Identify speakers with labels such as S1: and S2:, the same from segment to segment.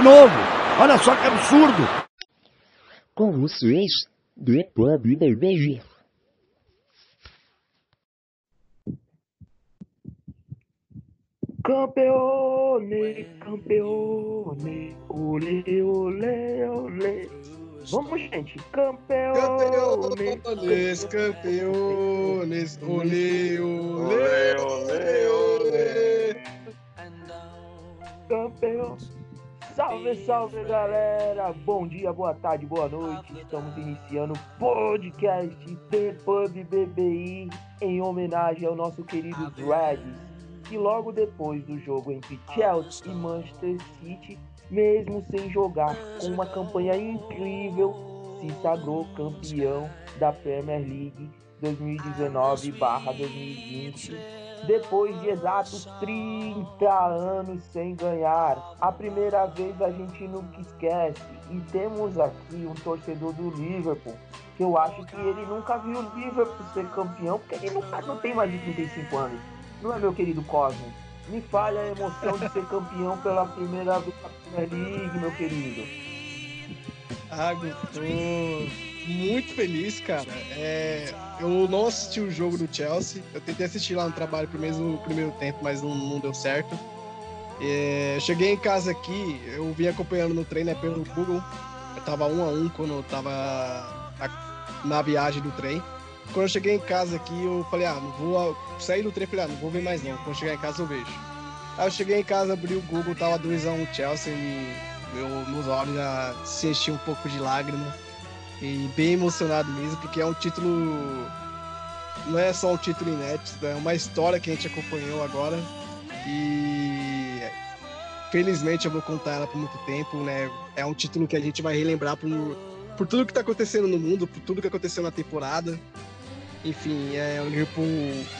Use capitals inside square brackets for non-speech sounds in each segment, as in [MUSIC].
S1: de novo. Olha só que absurdo.
S2: Com vocês, depois do beijo.
S3: Campeone, campeone, ole, ole, ole. Vamos, gente, campeone.
S4: Campeones, campeones, ole, ole, ole, ole.
S3: Campeão. Salve, salve, galera. Bom dia, boa tarde, boa noite. Estamos iniciando o podcast The Pub BBI em homenagem ao nosso querido Reds que logo depois do jogo entre Chelsea e Manchester City, mesmo sem jogar com uma campanha incrível, se sagrou campeão da Premier League 2019/2020 depois de exatos 30 anos sem ganhar. A primeira vez a gente nunca esquece. E temos aqui um torcedor do Liverpool, que eu acho que ele nunca viu o Liverpool ser campeão, porque ele nunca não tem mais de 35 anos. Não é, meu querido Cosmo? Me falha a emoção de ser campeão pela primeira vez na Premier League, meu querido.
S4: Ah, tô muito feliz, cara. É, eu não assisti o jogo do Chelsea. Eu tentei assistir lá no trabalho pelo menos no primeiro tempo, mas não, não deu certo. É, cheguei em casa aqui, eu vim acompanhando no treino né, pelo Google. Eu tava um a um quando eu tava na, na viagem do trem. Quando eu cheguei em casa aqui, eu falei, ah, não vou sair do trem, falei, ah, não vou ver mais não. Quando chegar em casa eu vejo. Aí eu cheguei em casa, abri o Google, tava 2x1 um Chelsea e meu, meus olhos já se enchiam um pouco de lágrimas. E bem emocionado mesmo, porque é um título. Não é só um título inédito, é uma história que a gente acompanhou agora. E felizmente eu vou contar ela por muito tempo, né? É um título que a gente vai relembrar por, por tudo que tá acontecendo no mundo, por tudo que aconteceu na temporada. Enfim, é, o Liverpool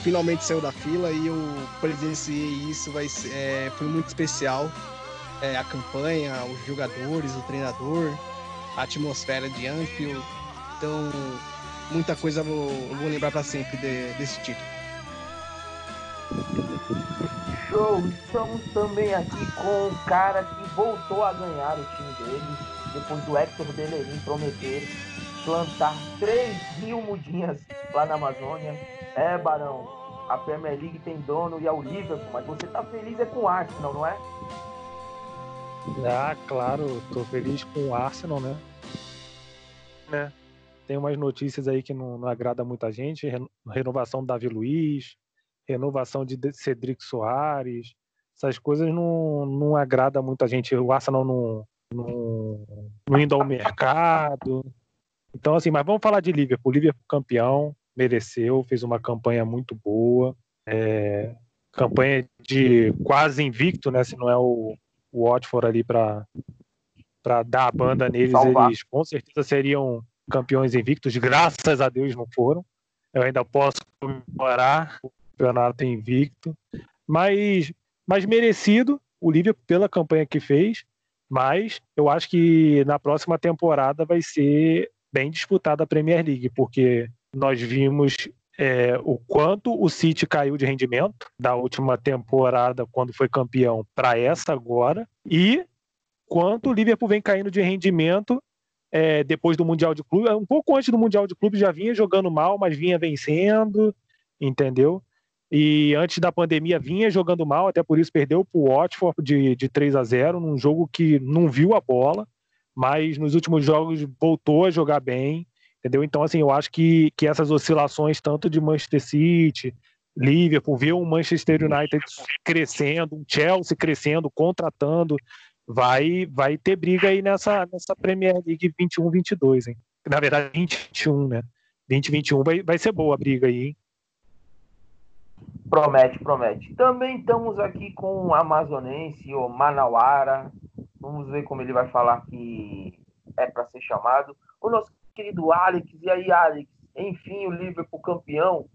S4: finalmente saiu da fila e eu presenciei isso, vai é, foi muito especial. É, a campanha, os jogadores, o treinador, a atmosfera de Anfield. Então, muita coisa eu vou, eu vou lembrar para sempre de, desse título.
S3: Show! Estamos também aqui com o cara que voltou a ganhar o time dele, depois do Hector Bellerin prometer plantar 3 mil mudinhas lá na Amazônia. É, Barão, a Premier League tem dono e é o Liverpool, mas você tá feliz é com o Arsenal, não é?
S5: Ah, claro, tô feliz com o Arsenal, né? né? Tem umas notícias aí que não, não agrada muita gente, renovação do Davi Luiz, renovação de Cedric Soares, essas coisas não, não agrada muita gente. O Arsenal não, não, não indo ao mercado, então, assim, mas vamos falar de Liverpool. Liverpool campeão, mereceu, fez uma campanha muito boa. É, campanha de quase invicto, né? Se não é o, o Watford ali para dar a banda neles, Salvar. eles com certeza seriam campeões invictos. Graças a Deus não foram. Eu ainda posso comemorar o campeonato invicto. Mas, mas merecido o Liverpool pela campanha que fez. Mas eu acho que na próxima temporada vai ser bem disputada a Premier League, porque nós vimos é, o quanto o City caiu de rendimento da última temporada, quando foi campeão, para essa agora, e quanto o Liverpool vem caindo de rendimento é, depois do Mundial de Clube. Um pouco antes do Mundial de Clube já vinha jogando mal, mas vinha vencendo, entendeu? E antes da pandemia vinha jogando mal, até por isso perdeu para o Watford de, de 3 a 0 num jogo que não viu a bola mas nos últimos jogos voltou a jogar bem, entendeu? Então, assim, eu acho que, que essas oscilações, tanto de Manchester City, Liverpool, ver um Manchester United crescendo, um Chelsea crescendo, contratando, vai vai ter briga aí nessa, nessa Premier League 21-22, hein? Na verdade, 21, né? 2021 vai, vai ser boa a briga aí, hein?
S3: Promete, promete. Também estamos aqui com o amazonense, o Manauara, Vamos ver como ele vai falar que é para ser chamado. O nosso querido Alex. E aí, Alex? Enfim, o Liverpool campeão.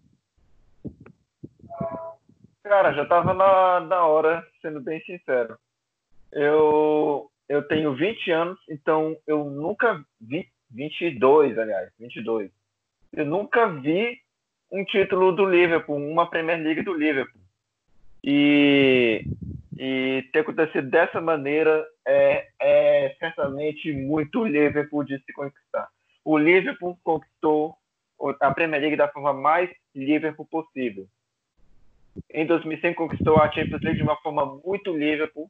S6: Cara, já estava na, na hora, sendo bem sincero. Eu, eu tenho 20 anos, então eu nunca vi. 22, aliás, 22. Eu nunca vi um título do Liverpool, uma Premier League do Liverpool. E E ter acontecido dessa maneira é, é certamente muito Liverpool de se conquistar. O Liverpool conquistou a Premier League da forma mais Liverpool possível. Em 2005 conquistou a Champions League de uma forma muito Liverpool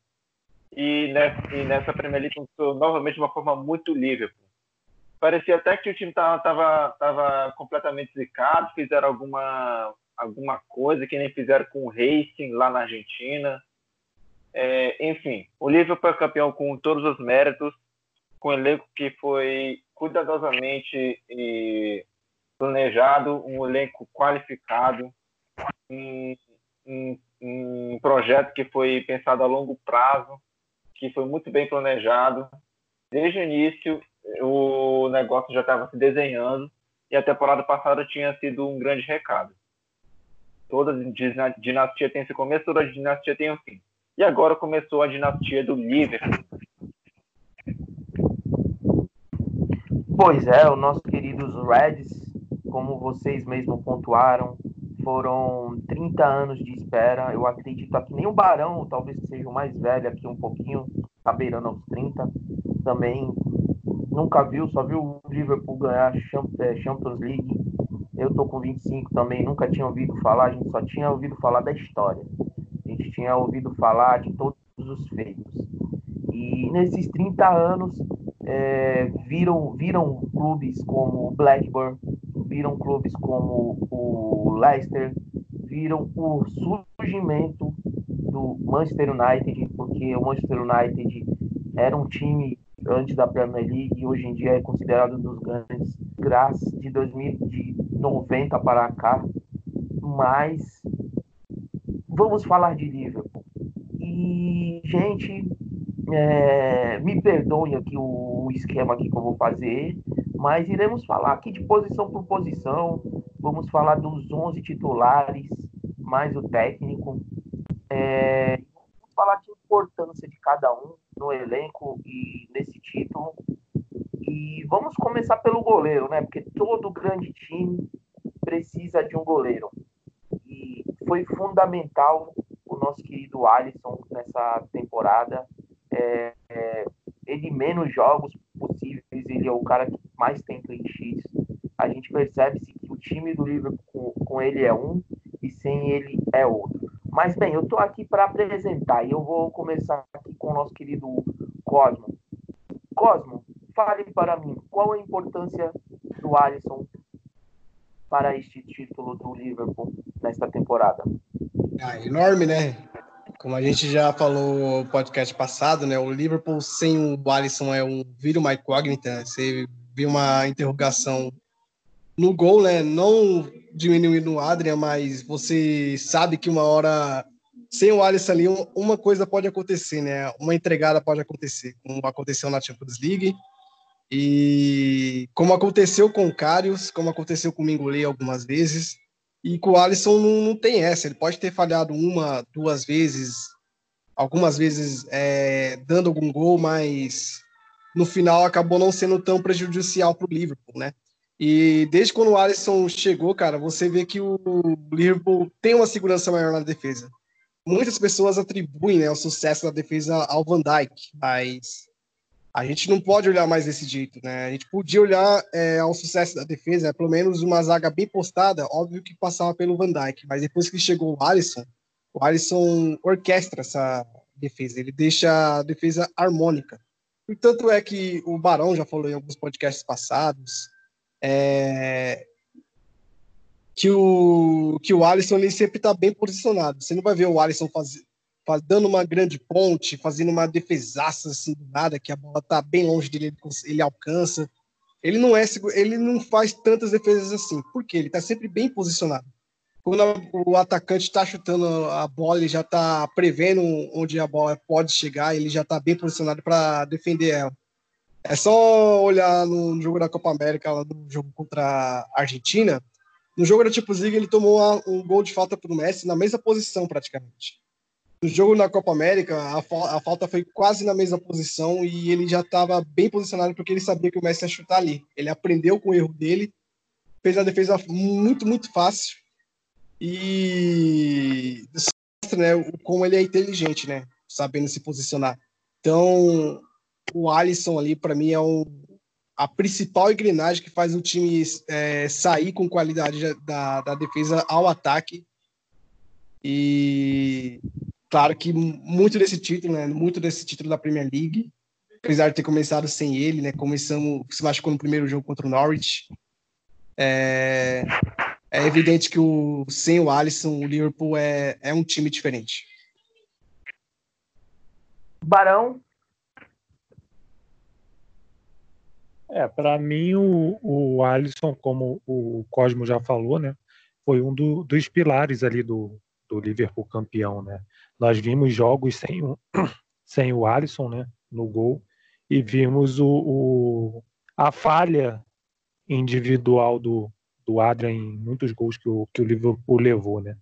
S6: e nessa, e nessa Premier League conquistou novamente de uma forma muito Liverpool. Parecia até que o time estava tava, tava completamente zicado, fizeram alguma, alguma coisa que nem fizeram com o Racing lá na Argentina. É, enfim, o Liverpool é campeão com todos os méritos, com um elenco que foi cuidadosamente planejado, um elenco qualificado, um, um, um projeto que foi pensado a longo prazo, que foi muito bem planejado. Desde o início, o negócio já estava se desenhando e a temporada passada tinha sido um grande recado. Toda dinastia tem esse começo, toda dinastia tem um fim. E agora começou a dinastia do Liverpool.
S3: Pois é, os nossos queridos Reds, como vocês mesmos pontuaram, foram 30 anos de espera. Eu acredito que nem o Barão, talvez seja o mais velho aqui um pouquinho, tá beirando aos 30. Também nunca viu, só viu o Liverpool ganhar é, Champions League. Eu tô com 25 também, nunca tinha ouvido falar, a gente só tinha ouvido falar da história. A gente tinha ouvido falar de todos os feitos. E nesses 30 anos, é, viram, viram clubes como o Blackburn, viram clubes como o Leicester, viram o surgimento do Manchester United, porque o Manchester United era um time antes da Premier League e hoje em dia é considerado um dos grandes, graças de 2090 para cá. Mas vamos falar de Liverpool. E, gente, é, me perdoem aqui o, o esquema aqui que eu vou fazer, mas iremos falar aqui de posição por posição. Vamos falar dos 11 titulares, mais o técnico. É, vamos falar de importância de cada um no elenco e nesse título. E vamos começar pelo goleiro, né? Porque todo grande time precisa de um goleiro. E foi fundamental o nosso querido Alisson nessa temporada. É, é, ele menos jogos possíveis, ele é o cara que mais tem clean sheets. A gente percebe que o time do Liverpool com, com ele é um e sem ele é outro. Mas bem, eu estou aqui para apresentar e eu vou começar aqui com o nosso querido Cosmo. Cosmo, fale para mim qual a importância do Alisson para este título do Liverpool nesta temporada.
S4: Ah, enorme, né? Como a gente já falou no podcast passado, né? O Liverpool sem o Alisson é um vira uma incógnita. Você viu uma interrogação no gol, né? Não diminuindo o Adrian, mas você sabe que uma hora sem o Alisson ali, uma coisa pode acontecer, né? Uma entregada pode acontecer, como aconteceu na Champions League. E como aconteceu com o Karius, como aconteceu com o Mingolei algumas vezes, e com o Alisson não, não, tem essa. Ele pode ter falhado uma, duas vezes, algumas vezes é, dando algum gol, mas no final acabou não sendo tão prejudicial para o Liverpool, né? E desde quando o Alisson chegou, cara, você vê que o Liverpool tem uma segurança maior na defesa. Muitas pessoas atribuem né, o sucesso da defesa ao Van Dijk, mas a gente não pode olhar mais desse jeito, né? A gente podia olhar é, ao sucesso da defesa, pelo menos uma zaga bem postada, óbvio que passava pelo Van Dijk, mas depois que chegou o Alisson, o Alisson orquestra essa defesa, ele deixa a defesa harmônica. E tanto é que o Barão já falou em alguns podcasts passados é, que o que o Alisson ele sempre está bem posicionado. Você não vai ver o Alisson fazer dando uma grande ponte, fazendo uma defesaça assim do nada, que a bola tá bem longe dele, ele, alcança. Ele não é, ele não faz tantas defesas assim, porque ele tá sempre bem posicionado. Quando o atacante está chutando a bola, ele já está prevendo onde a bola pode chegar, ele já está bem posicionado para defender ela. É só olhar no jogo da Copa América, no jogo contra a Argentina. No jogo da Champions League, ele tomou um gol de falta para o Messi na mesma posição, praticamente no jogo na Copa América, a, a, falta foi quase na mesma posição e ele já estava bem posicionado porque ele sabia que o Messi ia chutar ali. Ele aprendeu com o erro dele, fez a defesa muito, muito fácil e mostra né, como ele é inteligente, né? sabendo se posicionar. Então, o Alisson ali, para mim, é o, a principal engrenagem que faz o time é, sair com qualidade da, da defesa ao ataque. E claro que muito desse título, né, muito desse título da Premier League, apesar de ter começado sem ele, né, começamos, se machucou no primeiro jogo contra o Norwich. É, é evidente que o, sem o Alisson, o Liverpool é, é um time diferente.
S3: Barão,
S5: É, para mim o, o Alisson, como o Cosmo já falou, né, foi um do, dos pilares ali do, do Liverpool campeão, né? Nós vimos jogos sem o, [CLEARS THROAT] sem o Alisson, né, no gol e vimos o, o a falha individual do, do Adrian em muitos gols que o, que o Liverpool levou, né?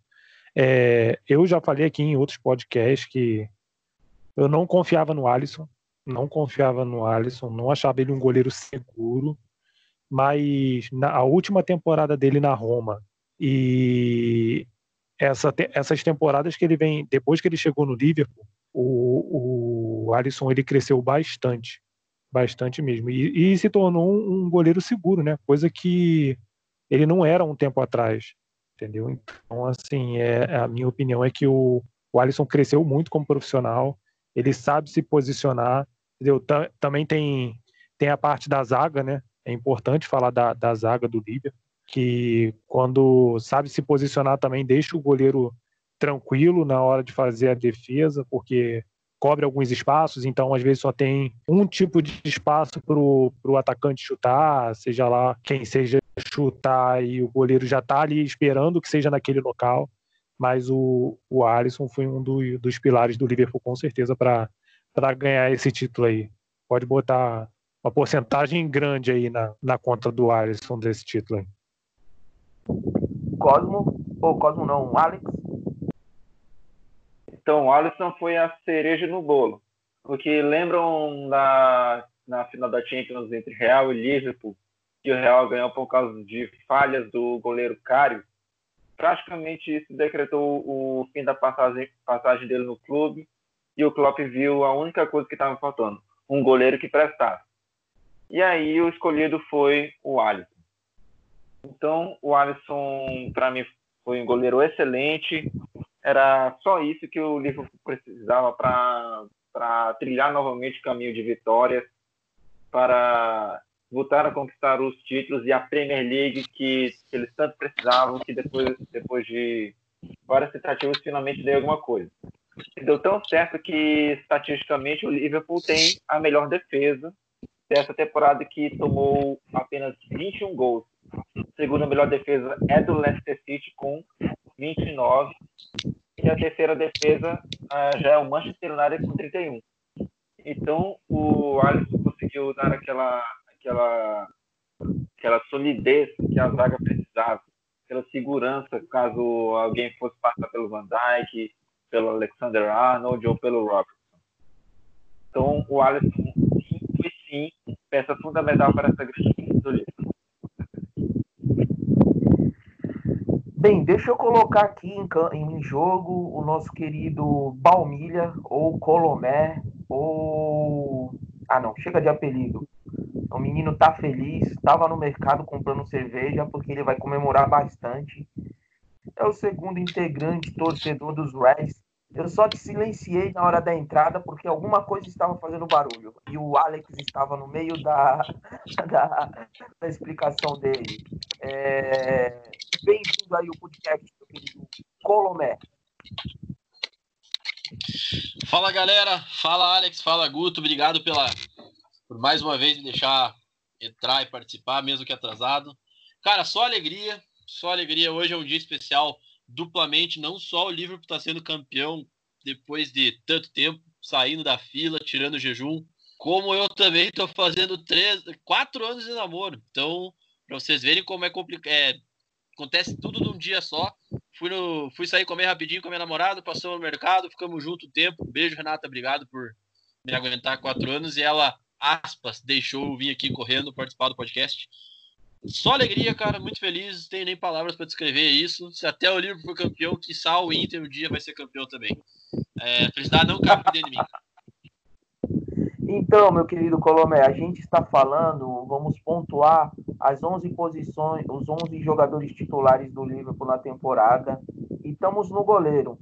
S5: É, eu já falei aqui em outros podcasts que eu não confiava no Alisson, não confiava no Alisson, não achava ele um goleiro seguro, mas na a última temporada dele na Roma e essa, essas temporadas que ele vem, depois que ele chegou no Liverpool, o, o Alisson ele cresceu bastante, bastante mesmo, e, e se tornou um, um, goleiro seguro, né? Coisa que ele não era um tempo atrás, entendeu? Então, assim, é, a minha opinião é que o, o Alisson cresceu muito como profissional, ele sabe se posicionar, entendeu? Também tem, tem a parte da zaga, né? É importante falar da, da zaga do Líbia, que quando sabe se posicionar também deixa o goleiro tranquilo na hora de fazer a defesa, porque cobre alguns espaços, então às vezes só tem um tipo de espaço para o atacante chutar, seja lá quem seja chutar e o goleiro já está ali esperando que seja naquele local. Mas o, o Alisson foi um do, dos pilares do Liverpool, com certeza, para ganhar esse título aí. Pode botar uma porcentagem grande aí na, na conta do Alisson desse título aí.
S3: Cosmo, ou Cosmo não, Alex?
S6: Então, o Alisson foi a cereja no bolo. Porque lembram na, na final da Champions entre Real e Liverpool, que o Real ganhou por causa de falhas do goleiro Cário? Praticamente isso decretou o fim da passagem, passagem dele no clube e o Klopp viu a única coisa que estava faltando, um goleiro que prestasse. E aí o escolhido foi o Alisson. Então, o Alisson, para mim, foi um goleiro excelente. Era só isso que o Liverpool precisava para trilhar novamente o caminho de vitórias, para voltar a conquistar os títulos e a Premier League que, que eles tanto precisavam, que depois, depois de várias tentativas finalmente deu alguma coisa deu tão certo que, estatisticamente, o Liverpool tem a melhor defesa dessa temporada, que tomou apenas 21 gols. Segunda melhor defesa é do Leicester City, com 29. E a terceira defesa uh, já é o Manchester United, com 31. Então, o Alisson conseguiu dar aquela, aquela, aquela solidez que a zaga precisava, aquela segurança caso alguém fosse passar pelo Van Dijk, pelo Alexander Arnold ou pelo Robertson. Então, o Alisson foi sim peça fundamental para essa grande equipe do livro.
S3: Bem, deixa eu colocar aqui em, em jogo o nosso querido Balmilha, ou Colomé, ou. Ah, não, chega de apelido. O menino tá feliz, estava no mercado comprando cerveja, porque ele vai comemorar bastante. É o segundo integrante torcedor dos Reds, eu só te silenciei na hora da entrada porque alguma coisa estava fazendo barulho. E o Alex estava no meio da, [LAUGHS] da, da explicação dele. É... Bem-vindo aí ao podcast, meu querido Colomé.
S7: Fala galera, fala Alex, fala Guto, obrigado pela por mais uma vez me deixar entrar e participar, mesmo que atrasado. Cara, só alegria, só alegria. Hoje é um dia especial duplamente, não só o Liverpool está sendo campeão depois de tanto tempo, saindo da fila, tirando o jejum, como eu também estou fazendo três, quatro anos de namoro. Então, para vocês verem como é complicado, é, acontece tudo num dia só. Fui, no, fui sair comer rapidinho com a minha namorada, passamos no mercado, ficamos junto um tempo. Beijo, Renata, obrigado por me aguentar quatro anos. E ela, aspas, deixou eu vir aqui correndo participar do podcast. Só alegria, cara, muito feliz, não tenho nem palavras para descrever isso. Se até o Liverpool for campeão, que o Inter um dia vai ser campeão também. É, felicidade não cabe dentro de mim.
S3: Então, meu querido Colomé, a gente está falando, vamos pontuar as 11 posições, os 11 jogadores titulares do Liverpool na temporada e estamos no goleiro.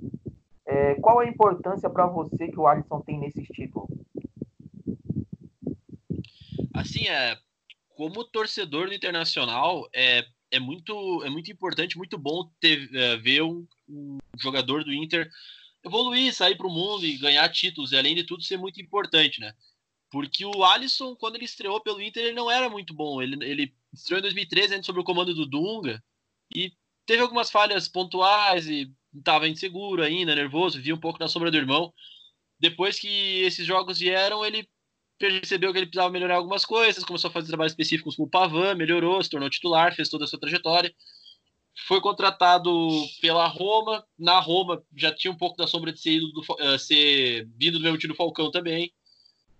S3: É, qual a importância para você que o Alisson tem nesses títulos?
S7: Assim, é, como torcedor do Internacional, é, é, muito, é muito importante, muito bom ter, é, ver um, um, jogador do Inter evoluir, sair para o mundo e ganhar títulos, e além de tudo ser muito importante, né? Porque o Alisson, quando ele estreou pelo Inter, ele não era muito bom. Ele, ele estreou em 2013, ainda sob o comando do Dunga, e teve algumas falhas pontuais e estava inseguro ainda, nervoso, via um pouco na sombra do irmão. Depois que esses jogos vieram, ele percebeu que ele precisava melhorar algumas coisas, começou a fazer trabalhos específicos com o Pavan, melhorou, se tornou titular, fez toda a sua trajetória. Foi contratado pela Roma. Na Roma já tinha um pouco da sombra de ser, do, uh, ser vindo do mesmo time do Falcão também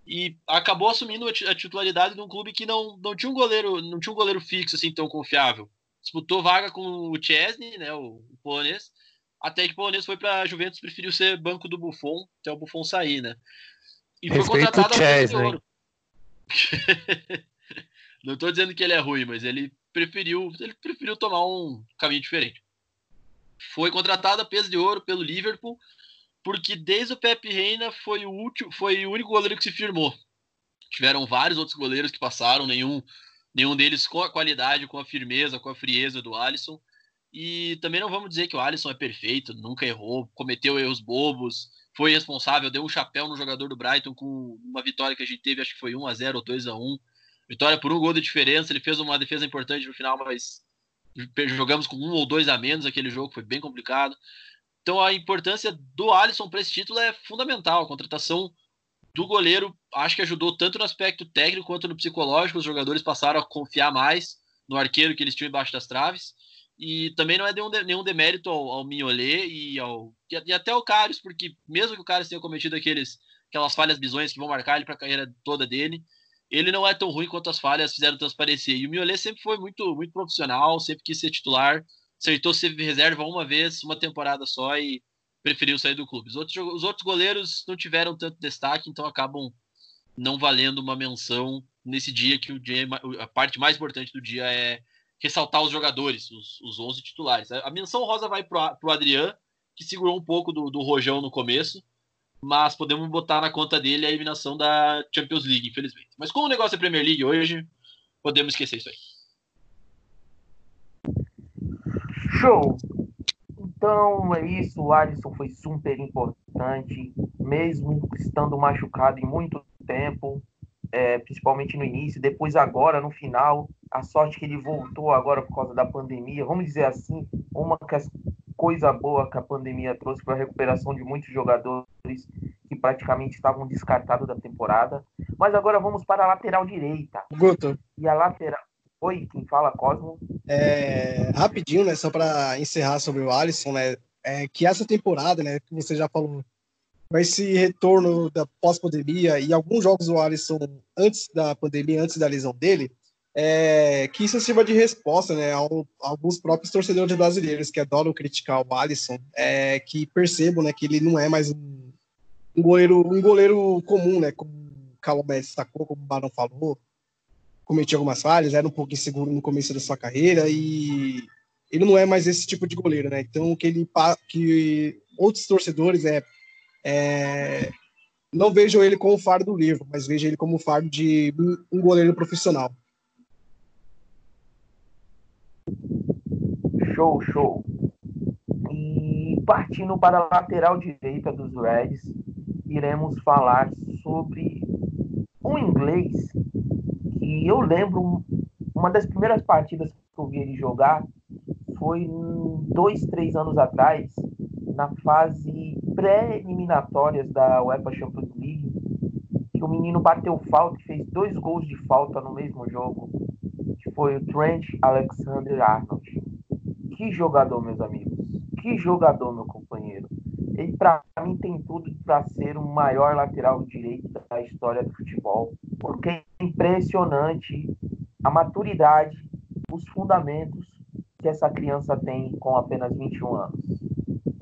S7: e acabou assumindo a titularidade de um clube que não, não tinha um goleiro não tinha um goleiro fixo assim tão confiável disputou vaga com o Chesney né o, o polonês até que o polonês foi para a Juventus preferiu ser banco do Buffon até o Buffon sair né
S5: e Respeito foi contratado a Chesney. [LAUGHS]
S7: não estou dizendo que ele é ruim mas ele preferiu ele preferiu tomar um caminho diferente foi contratado a peso de ouro pelo Liverpool porque desde o Pepe Reina foi o último, foi o único goleiro que se firmou. Tiveram vários outros goleiros que passaram, nenhum, nenhum deles com a qualidade, com a firmeza, com a frieza do Alisson. E também não vamos dizer que o Alisson é perfeito, nunca errou, cometeu erros bobos, foi responsável, deu um chapéu no jogador do Brighton com uma vitória que a gente teve, acho que foi 1 a 0 ou 2 a 1. Vitória por um gol de diferença, ele fez uma defesa importante no final, mas jogamos com um ou dois a menos aquele jogo, foi bem complicado. Então a importância do Alisson para esse título é fundamental. A contratação do goleiro acho que ajudou tanto no aspecto técnico quanto no psicológico. Os jogadores passaram a confiar mais no arqueiro que eles tinham embaixo das traves. E também não é nenhum, nenhum demérito ao, ao Mignolet e, ao, e até ao Carlos, porque mesmo que o Carlos tenha cometido aqueles, aquelas falhas bizonhas que vão marcar ele para a carreira toda dele, ele não é tão ruim quanto as falhas fizeram transparecer. E o Mignolet sempre foi muito, muito profissional, sempre quis ser titular acertou ser reserva uma vez, uma temporada só e preferiu sair do clube. Os outros, os outros goleiros não tiveram tanto destaque, então acabam não valendo uma menção nesse dia que o dia, a parte mais importante do dia é ressaltar os jogadores, os, os 11 titulares. A menção rosa vai para o Adriano, que segurou um pouco do, do rojão no começo, mas podemos botar na conta dele a eliminação da Champions League, infelizmente. Mas como o negócio é Premier League hoje, podemos esquecer isso aí.
S3: Show! Então é isso, o Alisson foi super importante, mesmo estando machucado em muito tempo, é, principalmente no início, depois agora, no final, a sorte que ele voltou agora por causa da pandemia, vamos dizer assim, uma coisa boa que a pandemia trouxe para a recuperação de muitos jogadores que praticamente estavam descartados da temporada. Mas agora vamos para a lateral direita.
S4: Guto.
S3: E a lateral. Oi, quem fala, Cosmo?
S4: É, rapidinho, né? Só para encerrar sobre o Alisson, né? É que essa temporada, né? Que você já falou, com esse retorno da pós-pandemia e alguns jogos do Alisson antes da pandemia, antes da lesão dele, é, que isso sirva de resposta, né? Ao, alguns próprios torcedores brasileiros que adoram criticar o Alisson, é, que percebam, né? Que ele não é mais um, um goleiro, um goleiro comum, né? Como o Calomé destacou, como o Barão falou cometia algumas falhas, era um pouco inseguro no começo da sua carreira e ele não é mais esse tipo de goleiro, né? Então que ele que outros torcedores é, é não vejam ele como fardo do livro, mas vejam ele como fardo de um goleiro profissional.
S3: Show, show. E partindo para a lateral direita dos Reds, iremos falar sobre um inglês e eu lembro, uma das primeiras partidas que eu vi ele jogar foi dois, três anos atrás, na fase pré-eliminatórias da UEFA Champions League, que o menino bateu falta e fez dois gols de falta no mesmo jogo, que foi o Trent Alexander-Arnold. Que jogador, meus amigos. Que jogador, meu companheiro. Ele, para mim, tem tudo para ser o maior lateral direito da história do futebol, porque é impressionante a maturidade os fundamentos que essa criança tem com apenas 21 anos.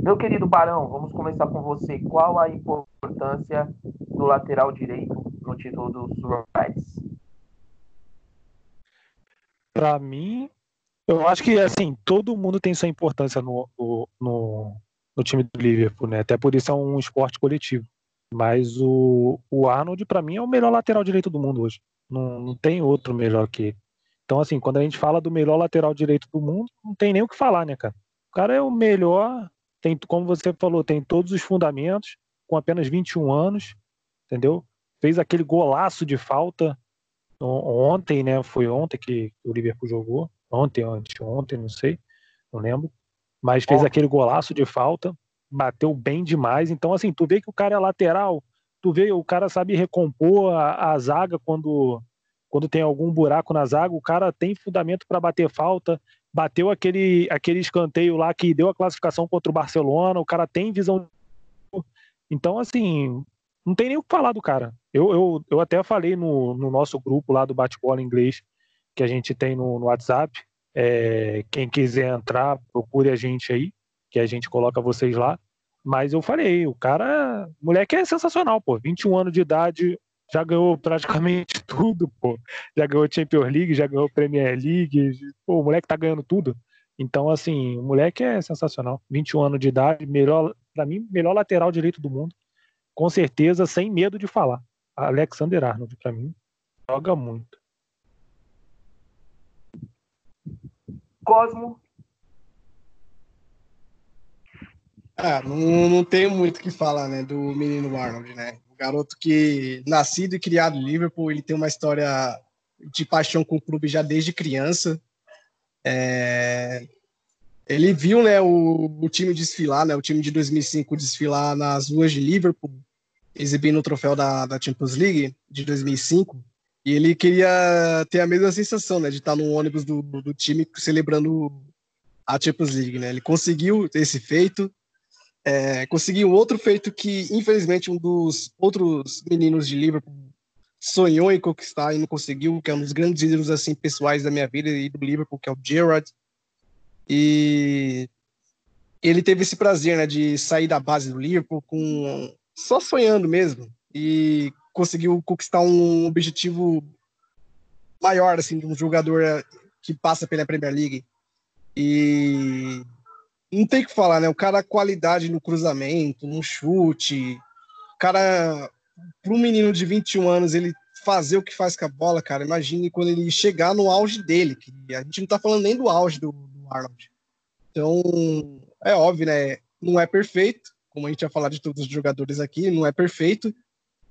S3: Meu querido Barão, vamos começar com você. Qual a importância do lateral direito no título dos Reds?
S5: Para mim, eu acho que assim todo mundo tem sua importância no, no, no, no time do Liverpool, né? Até por isso é um esporte coletivo. Mas o, o Arnold, para mim, é o melhor lateral direito do mundo hoje. Não, não tem outro melhor que ele. Então, assim, quando a gente fala do melhor lateral direito do mundo, não tem nem o que falar, né, cara? O cara é o melhor tem, como você falou, tem todos os fundamentos, com apenas 21 anos, entendeu? Fez aquele golaço de falta ontem, né? Foi ontem que o Liverpool jogou. Ontem, ontem, não sei, não lembro. Mas fez aquele golaço de falta, bateu bem demais. Então, assim, tu vê que o cara é lateral, tu vê o cara sabe recompor a, a zaga quando, quando tem algum buraco na zaga, o cara tem fundamento para bater falta, bateu aquele, aquele escanteio lá que deu a classificação contra o Barcelona, o cara tem visão. Então, assim, não tem nem o que falar do cara. Eu, eu, eu até falei no, no nosso grupo lá do bate-bola inglês que a gente tem no, no WhatsApp. É, quem quiser entrar, procure a gente aí, que a gente coloca vocês lá. Mas eu falei, o cara, moleque é sensacional, pô. 21 anos de idade, já ganhou praticamente [LAUGHS] tudo, pô. Já ganhou Champions League, já ganhou Premier League. Pô, o moleque tá ganhando tudo. Então, assim, o moleque é sensacional. 21 anos de idade, melhor, para mim, melhor lateral direito do mundo. Com certeza, sem medo de falar. Alexander Arnold, para mim, joga muito.
S3: Cosmo.
S4: Ah, não, não tenho muito o que falar, né, do menino Arnold, né? Garoto que nascido e criado em Liverpool, ele tem uma história de paixão com o clube já desde criança. É... Ele viu né, o, o, time desfilar, né, o time de 2005 desfilar nas ruas de Liverpool, exibindo o troféu da, da Champions League de 2005. E ele queria ter a mesma sensação, né, de estar no ônibus do, do time celebrando a Champions League, né? Ele conseguiu esse feito é, consegui um outro feito que, infelizmente, um dos outros meninos de Liverpool sonhou em conquistar e não conseguiu, que é um dos grandes ídolos assim, pessoais da minha vida e do Liverpool, que é o Gerrard. E ele teve esse prazer né, de sair da base do Liverpool com só sonhando mesmo e conseguiu conquistar um objetivo maior assim de um jogador que passa pela Premier League. E não tem que falar, né? O cara, qualidade no cruzamento, no chute. O cara, para um menino de 21 anos, ele fazer o que faz com a bola, cara, imagine quando ele chegar no auge dele, que a gente não tá falando nem do auge do, do Arnold. Então, é óbvio, né? Não é perfeito, como a gente ia falar de todos os jogadores aqui, não é perfeito,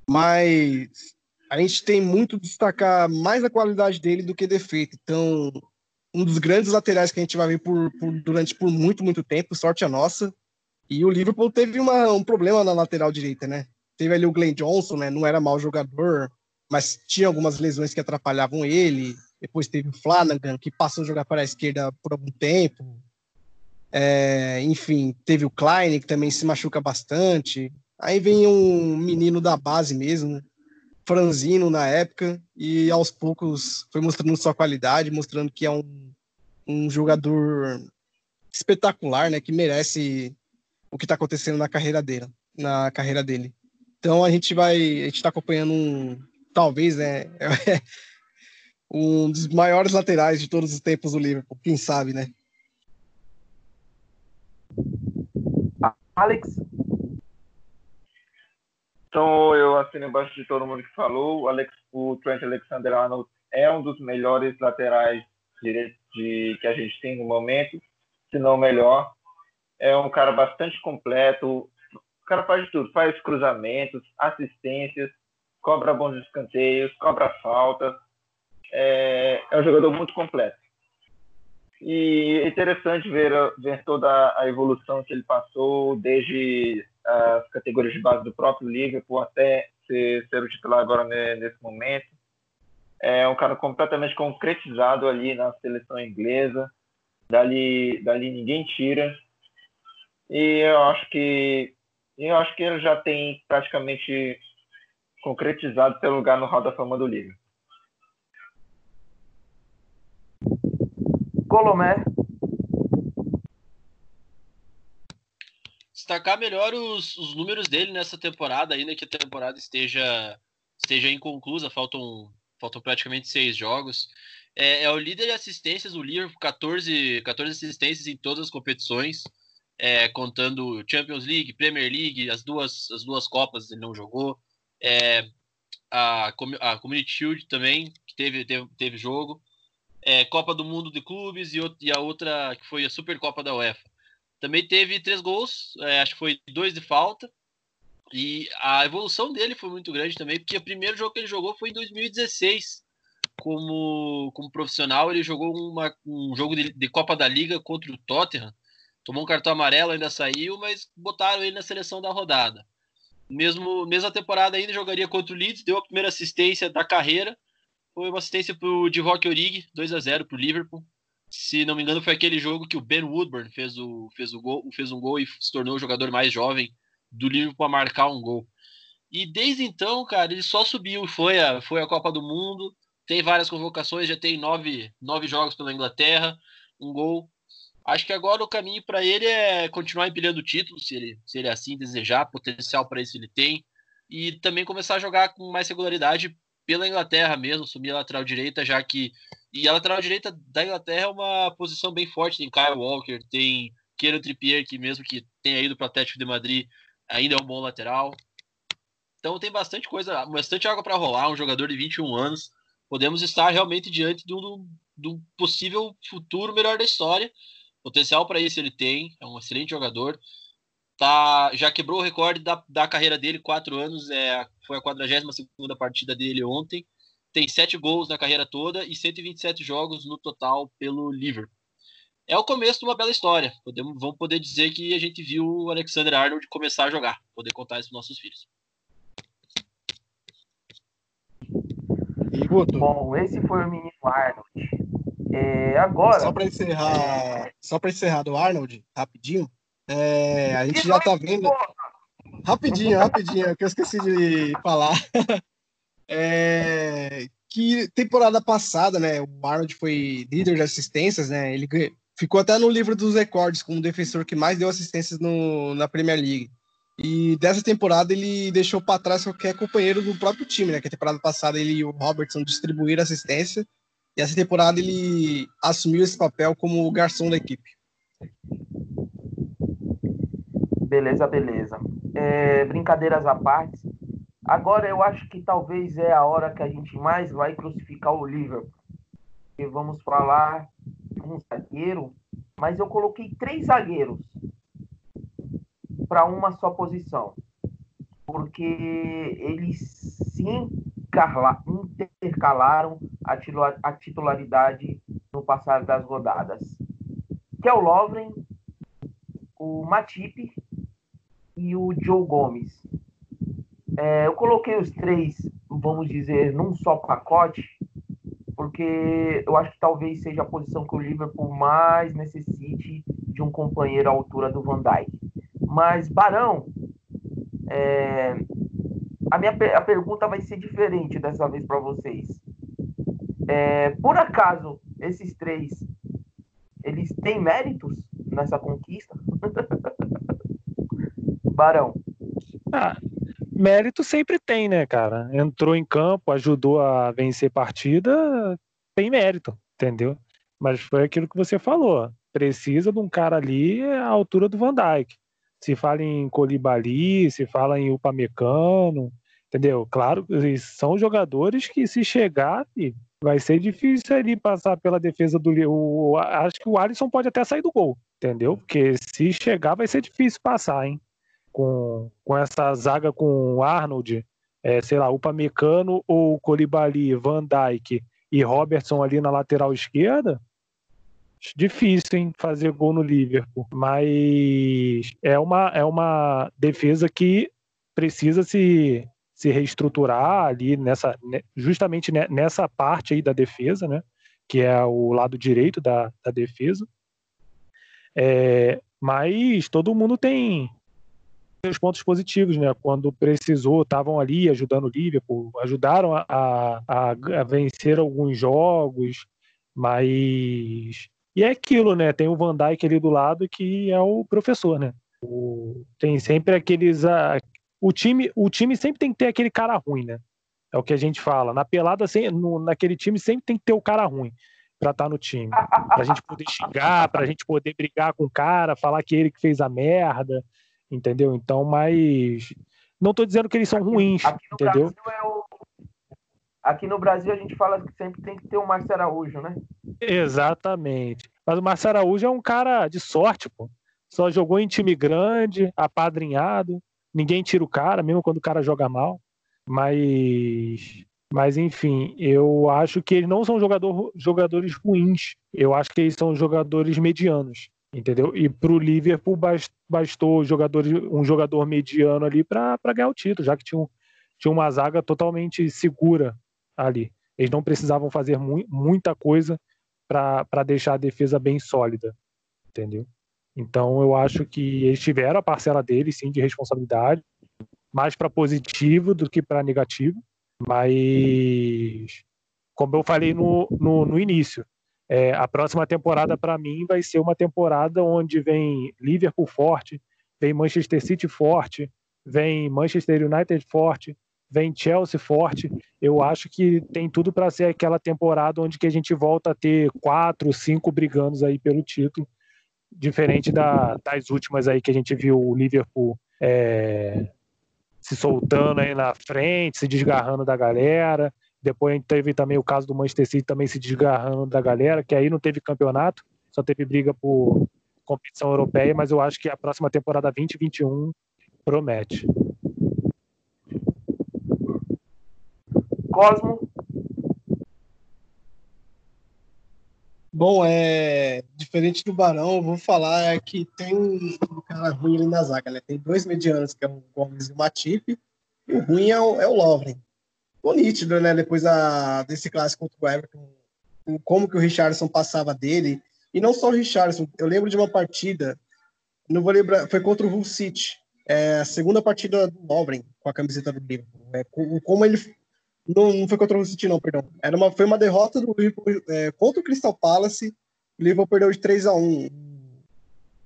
S4: mas a gente tem muito destacar mais a qualidade dele do que defeito. Então, um dos grandes laterais que a gente vai ver por, por, durante por muito, muito tempo, sorte a nossa. E o Liverpool teve uma, um problema na lateral direita, né? Teve ali o Glenn Johnson, né? Não era mau jogador, mas tinha algumas lesões que atrapalhavam ele. Depois teve o Flanagan, que passou a jogar para a esquerda por algum tempo. É, enfim, teve o Klein, que também se machuca bastante. Aí vem um menino da base mesmo, franzino na época e aos poucos foi mostrando sua qualidade, mostrando que é um, um jogador espetacular, né, que merece o que está acontecendo na carreira dele, na carreira dele. Então a gente vai, a gente está acompanhando um, talvez, né, [LAUGHS] um dos maiores laterais de todos os tempos do Liverpool, quem sabe, né?
S3: Alex,
S6: então eu assino embaixo de todo mundo que falou. O, Alex, o Trent Alexander-Arnold é um dos melhores laterais direitos de, que a gente tem no momento, se não melhor. É um cara bastante completo. O cara faz de tudo, faz cruzamentos, assistências, cobra bons escanteios, cobra falta. É, é um jogador muito completo. E é interessante ver, ver toda a evolução que ele passou desde as categorias de base do próprio Liverpool até ser, ser o titular agora nesse momento. É um cara completamente concretizado ali na seleção inglesa. Dali, dali ninguém tira. E eu acho que eu acho que ele já tem praticamente concretizado seu lugar no Hall da Fama do Liverpool.
S3: Colomé.
S7: Destacar melhor os, os números dele nessa temporada, ainda que a temporada esteja, esteja inconclusa, faltam, faltam praticamente seis jogos. É, é o líder de assistências, o Liverpool, 14, 14 assistências em todas as competições, é, contando Champions League, Premier League, as duas, as duas Copas ele não jogou. É, a, a Community Shield também, que teve, teve, teve jogo. É, Copa do Mundo de Clubes e, e, a outra que foi a Supercopa da UEFA. Também teve três gols, é, acho que foi dois de falta. E a evolução dele foi muito grande também, porque o primeiro jogo que ele jogou foi em 2016. Como, como profissional, ele jogou uma, um jogo de, de Copa da Liga contra o Tottenham. Tomou um cartão amarelo, ainda saiu, mas botaram ele na seleção da rodada. Mesmo mesma temporada ainda jogaria contra o Leeds, deu a primeira assistência da carreira. Foi uma assistência para o Divock Origi, 2 a 0 para o Liverpool se não me engano, foi aquele jogo que o Ben Woodburn fez, o, fez, o gol, fez um gol e se tornou o jogador mais jovem do Liverpool a marcar um gol. E desde então, cara, ele só subiu. Foi a, foi a Copa do Mundo, tem várias convocações, já tem nove, nove jogos pela Inglaterra, um gol. Acho que agora o caminho para ele é continuar empilhando títulos, se ele, se ele assim desejar, potencial para isso ele tem, e também começar a jogar com mais regularidade pela Inglaterra mesmo, assumir a lateral direita, já que e a lateral direita da Inglaterra é uma posição bem forte. Tem Kyle Walker, tem Kieran Trippier, que mesmo que tenha ido para o Atlético de Madrid, ainda é um bom lateral. Então tem bastante coisa, bastante água para rolar. Um jogador de 21 anos. Podemos estar realmente diante de um, de um possível futuro melhor da história. Potencial para isso ele tem, é um excelente jogador. Tá, já quebrou o recorde da, da carreira dele, quatro anos, é, foi a 42 segunda partida dele ontem tem sete gols na carreira toda e 127 jogos no total pelo Liverpool. É o começo de uma bela história. Podemos, vamos poder dizer que a gente viu o Alexander Arnold começar a jogar, poder contar isso para nossos filhos.
S3: Bom, esse foi o menino Arnold. É, agora.
S4: Só para encerrar, é... só para encerrar do Arnold, rapidinho. É, a gente já tá vendo. Rapidinho, rapidinho, que eu esqueci de falar. [LAUGHS] É, que temporada passada, né, o Arnold foi líder de assistências, né, ele ficou até no livro dos recordes como o defensor que mais deu assistências no, na Premier League. E dessa temporada ele deixou para trás qualquer companheiro do próprio time, né, que a temporada passada ele e o Robertson distribuíram assistência, e essa temporada ele assumiu esse papel como garçom da equipe.
S3: Beleza, beleza. É, brincadeiras à parte, Agora eu acho que talvez é a hora que a gente mais vai crucificar o Liverpool. E vamos falar de um zagueiro, mas eu coloquei três zagueiros para uma só posição. Porque eles se intercalaram a titularidade no passar das rodadas. Que é o Lovren, o Matip e o Joe Gomes. É, eu coloquei os três, vamos dizer, num só pacote, porque eu acho que talvez seja a posição que o Liverpool mais necessite de um companheiro à altura do Van Dijk. Mas, Barão, é, a minha a pergunta vai ser diferente dessa vez para vocês. É, por acaso, esses três, eles têm méritos nessa conquista? [LAUGHS] Barão.
S5: Ah, mérito sempre tem, né, cara? Entrou em campo, ajudou a vencer partida, tem mérito, entendeu? Mas foi aquilo que você falou. Precisa de um cara ali à altura do Van Dijk. Se fala em Colibali, se fala em Upamecano, entendeu? Claro, são jogadores que se chegar, vai ser difícil ali passar pela defesa do o, acho que o Alisson pode até sair do gol, entendeu? Porque se chegar vai ser difícil passar, hein? Com, com essa zaga com Arnold, é, sei lá, Upamecano ou Colibali, Van Dijk e Robertson ali na lateral esquerda, difícil, hein, fazer gol no Liverpool. Mas é uma, é uma defesa que precisa se, se reestruturar ali nessa, justamente nessa parte aí da defesa, né? Que é o lado direito da, da defesa. É, mas todo mundo tem os pontos positivos, né? Quando precisou, estavam ali ajudando o Liverpool, ajudaram a, a, a vencer alguns jogos, mas. E é aquilo, né? Tem o Van Dijk ali do lado que é o professor, né? O, tem sempre aqueles. Uh, o, time, o time sempre tem que ter aquele cara ruim, né? É o que a gente fala. Na pelada, no, naquele time, sempre tem que ter o cara ruim para estar tá no time. Pra gente poder xingar, pra gente poder brigar com o cara, falar que ele que fez a merda, entendeu? Então, mas. Não tô dizendo que eles são ruins, aqui entendeu? É o...
S3: Aqui no Brasil a gente fala que sempre tem que ter o Márcio Araújo, né?
S5: Exatamente. Mas o Márcio Araújo é um cara de sorte, pô. Só jogou em time grande, apadrinhado. Ninguém tira o cara, mesmo quando o cara joga mal. Mas, mas enfim, eu acho que eles não são jogador, jogadores ruins. Eu acho que eles são jogadores medianos, entendeu? E para o Liverpool bastou um jogador mediano ali para ganhar o título, já que tinha, tinha uma zaga totalmente segura ali. Eles não precisavam fazer mu muita coisa para deixar a defesa bem sólida, entendeu? Então eu acho que eles tiveram a parcela deles, sim, de responsabilidade, mais para positivo do que para negativo, mas como eu falei no, no, no início, é, a próxima temporada para mim vai ser uma temporada onde vem Liverpool forte, vem Manchester City forte, vem Manchester United forte, vem Chelsea forte. Eu acho que tem tudo para ser aquela temporada onde que a gente volta a ter quatro, cinco brigantes aí pelo título, diferente da, das últimas aí que a gente viu o Liverpool é, se soltando aí na frente, se desgarrando da galera. Depois a gente teve também o caso do Manchester City também se desgarrando da galera, que aí não teve campeonato, só teve briga por competição europeia, mas eu acho que a próxima temporada 2021 promete.
S3: Cosmo,
S4: Bom, é diferente do Barão, eu vou falar é que tem um cara ruim ali na zaga, né? Tem dois medianos, que é o Gomes e o Matip, e o ruim é o, é o Lovren. Ficou nítido, né? Depois a, desse clássico contra o Everton, como que o Richardson passava dele, e não só o Richardson, eu lembro de uma partida, não vou lembrar, foi contra o Hull City, é, a segunda partida do Lovren com a camiseta do Liverpool, é, como ele não, não foi contra o City, não, perdão. Era uma, foi uma derrota do Liverpool é, contra o Crystal Palace. O Liverpool perdeu de 3 a 1 O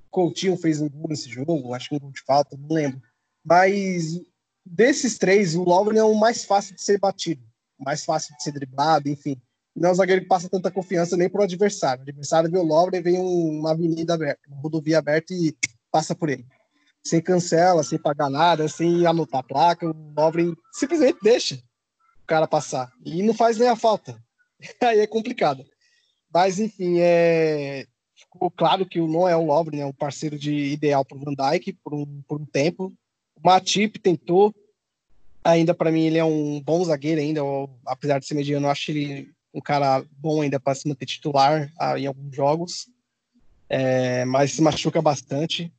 S4: Coutinho fez um gol nesse jogo, acho que um gol de falta, não lembro. Mas desses três, o Lovren é o mais fácil de ser batido, mais fácil de ser driblado, enfim. Não é um zagueiro que passa tanta confiança nem pro adversário. O adversário vê o Lovren, vem uma avenida aberta, uma rodovia aberta e passa por ele. Sem cancela, sem pagar nada, sem anotar a placa, o Lovren simplesmente deixa o cara passar. E não faz nem a falta. [LAUGHS] Aí é complicado. Mas, enfim, é... ficou claro que o não é o Lovren, é o parceiro de ideal para o Van Dijk por um, por um tempo. Matip tentou. Ainda, para mim, ele é um bom zagueiro ainda. apesar de ser mediano, eu acho ele um cara bom ainda para se manter titular ah, em alguns jogos. É, mas se machuca bastante.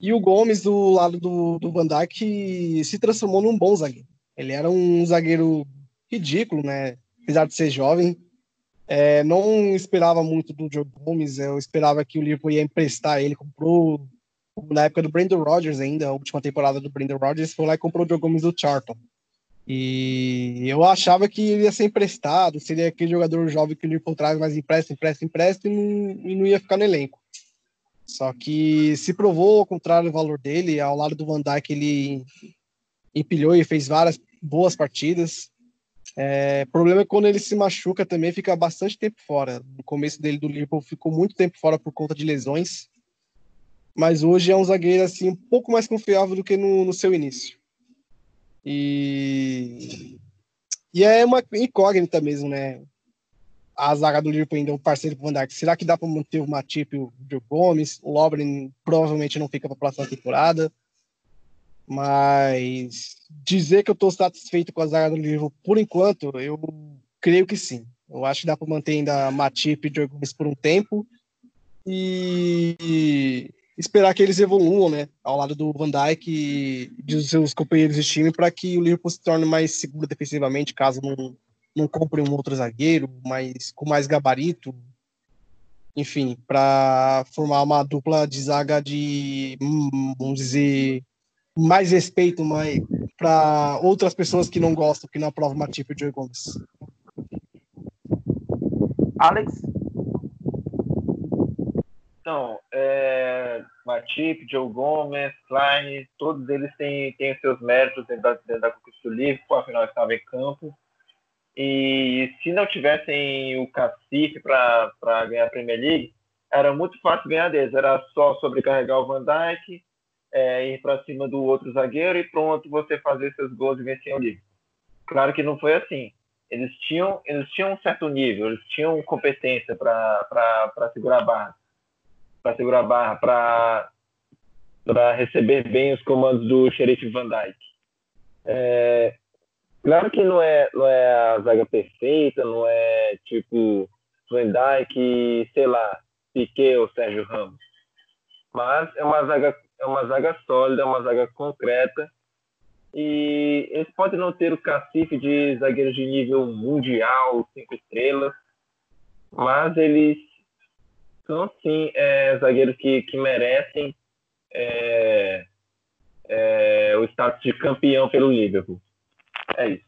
S4: E o Gomes, do lado do, do Van Dijk, se transformou num bom zagueiro. Ele era um zagueiro ridículo, né? Apesar de ser jovem. É, não esperava muito do Joe Gomes, eu esperava que o Liverpool ia emprestar ele, comprou na época do Brandon Rodgers ainda, a última temporada do Brandon Rodgers, foi lá e comprou o Joe Gomes do Charlton. E eu achava que ele ia ser emprestado, seria aquele jogador jovem que o Liverpool traz, mas empresta, empresta, empresta e não, e não ia ficar no elenco. Só que se provou ao contrário do valor dele, ao lado do Van Dijk ele empilhou e fez várias boas partidas. É, o problema é quando ele se machuca também fica bastante tempo fora. No começo dele do Liverpool ficou muito tempo fora por conta de lesões. Mas hoje é um zagueiro assim um pouco mais confiável do que no, no seu início. E, e é uma incógnita mesmo, né? A zaga do Liverpool ainda é um parceiro do Van Dijk. Será que dá para manter o Matip e o Joe Gomes? O Lovren provavelmente não fica para a próxima temporada. Mas dizer que eu estou satisfeito com a zaga do Liverpool por enquanto, eu creio que sim. Eu acho que dá para manter ainda Matip e Joe Gomes por um tempo e esperar que eles evoluam, né, ao lado do Van Dijk e dos seus companheiros de time para que o Liverpool se torne mais seguro defensivamente, caso não, não compre um outro zagueiro, mas com mais gabarito, enfim, para formar uma dupla de zaga de, vamos dizer, mais respeito mais para outras pessoas que não gostam, que não aprovam e o Joey Gomes.
S3: Alex?
S6: Então, é, Matip, Joe Gomes, Klein, todos eles têm, têm seus méritos dentro da, dentro da conquista do Liverpool, afinal estava em campo. E se não tivessem o cacife para ganhar a Premier League, era muito fácil ganhar deles. Era só sobrecarregar o Van Dijk, é, ir para cima do outro zagueiro e pronto, você fazer seus gols e vencer o Liverpool. Claro que não foi assim. Eles tinham, eles tinham um certo nível, eles tinham competência para segurar a barra, para segurar a barra, para receber bem os comandos do xerife Van Dijk. É, Claro que não é, não é a zaga perfeita, não é tipo Van Dijk, sei lá, Piquet ou Sérgio Ramos. Mas é uma zaga, é uma zaga sólida, é uma zaga concreta. E eles podem não ter o cacife de zagueiros de nível mundial, cinco estrelas, mas eles são sim é, zagueiros que, que merecem é, é, o status de campeão pelo Liverpool. É isso.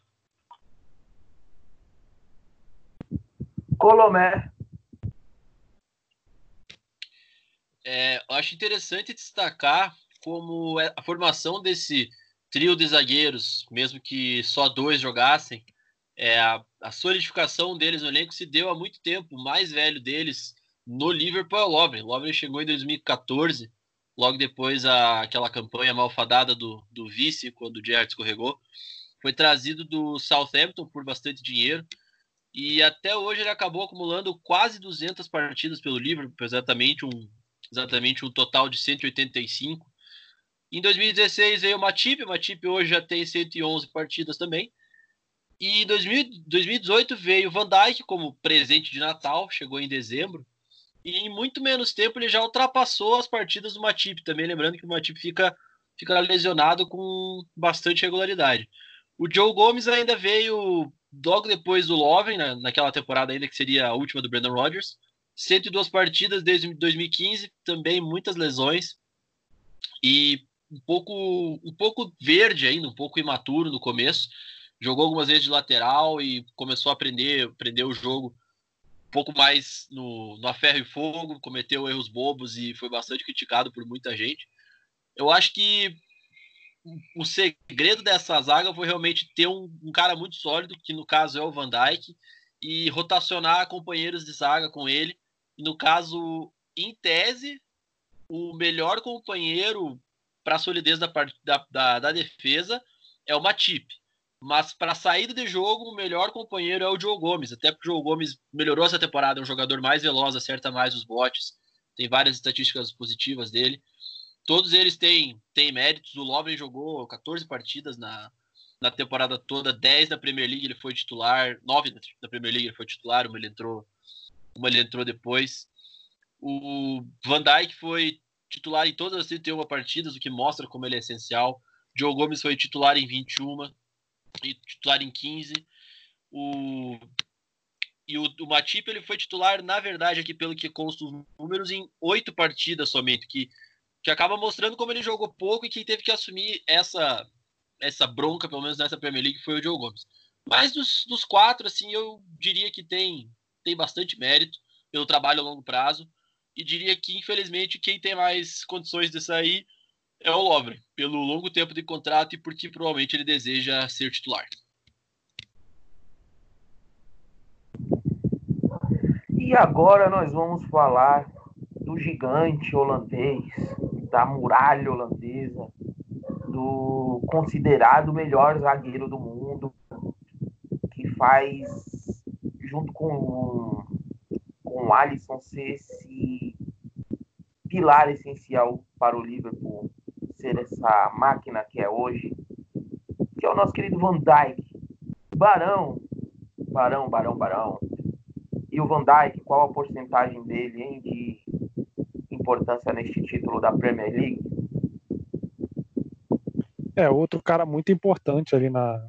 S3: Colomé.
S7: É, eu acho interessante destacar como é a formação desse trio de zagueiros, mesmo que só dois jogassem, é, a, a, solidificação deles no elenco se deu há muito tempo. O mais velho deles no Liverpool é o Lovren. Lovren chegou em 2014, logo depois a, aquela campanha malfadada do, do vice, quando o Gerrard escorregou. Foi trazido do Southampton por bastante dinheiro. E até hoje ele acabou acumulando quase 200 partidas pelo Liverpool, exatamente um, exatamente um total de 185. Em 2016 veio o Matip, o Matip hoje já tem 111 partidas também. E em 2018 veio o Van Dijk como presente de Natal, chegou em dezembro. E em muito menos tempo ele já ultrapassou as partidas do Matip, também lembrando que o Matip fica, fica lesionado com bastante regularidade. O Joe Gomes ainda veio logo depois do Lovren, né, naquela temporada ainda que seria a última do Brandon Rodgers. 102 partidas desde 2015, também muitas lesões. E um pouco, um pouco verde ainda, um pouco imaturo no começo. Jogou algumas vezes de lateral e começou a aprender, aprender o jogo pouco mais no, no ferro e fogo, cometeu erros bobos e foi bastante criticado por muita gente. Eu acho que o segredo dessa zaga foi realmente ter um, um, cara muito sólido, que no caso é o Van Dijk, e rotacionar companheiros de zaga com ele. E no caso, em tese, o melhor companheiro para a solidez da, da, da, da, defesa é o Matip. Mas para saída de jogo, o melhor companheiro é o Joe Gomes. Até porque o Joe Gomes melhorou essa temporada, é um jogador mais veloz, acerta mais os botes, tem várias estatísticas positivas dele todos eles têm, têm méritos. O Lovren jogou 14 partidas na, na temporada toda, 10 da Premier League ele foi titular, 9 da Premier League ele foi titular, uma ele entrou, uma ele entrou depois. O Van Dijk foi titular em todas as 31 partidas, o que mostra como ele é essencial. Joe Gomes foi titular em 21 e titular em 15. O e o, o Matip ele foi titular, na verdade, aqui pelo que consta os números, em oito partidas somente, que que acaba mostrando como ele jogou pouco e quem teve que assumir essa essa bronca, pelo menos nessa Premier League, foi o Joe Gomes. Mas dos, dos quatro, assim, eu diria que tem, tem bastante mérito pelo trabalho a longo prazo. E diria que, infelizmente, quem tem mais condições de sair é o Lovren, pelo longo tempo de contrato e porque provavelmente ele deseja ser titular.
S3: E agora nós vamos falar do gigante holandês, da muralha holandesa, do considerado melhor zagueiro do mundo, que faz, junto com, com o Alisson, ser esse pilar essencial para o Liverpool, ser essa máquina que é hoje, que é o nosso querido Van Dijk. Barão, Barão, Barão, Barão. E o Van Dijk, qual a porcentagem dele, hein, de importância neste título da Premier League?
S5: É, outro cara muito importante ali na,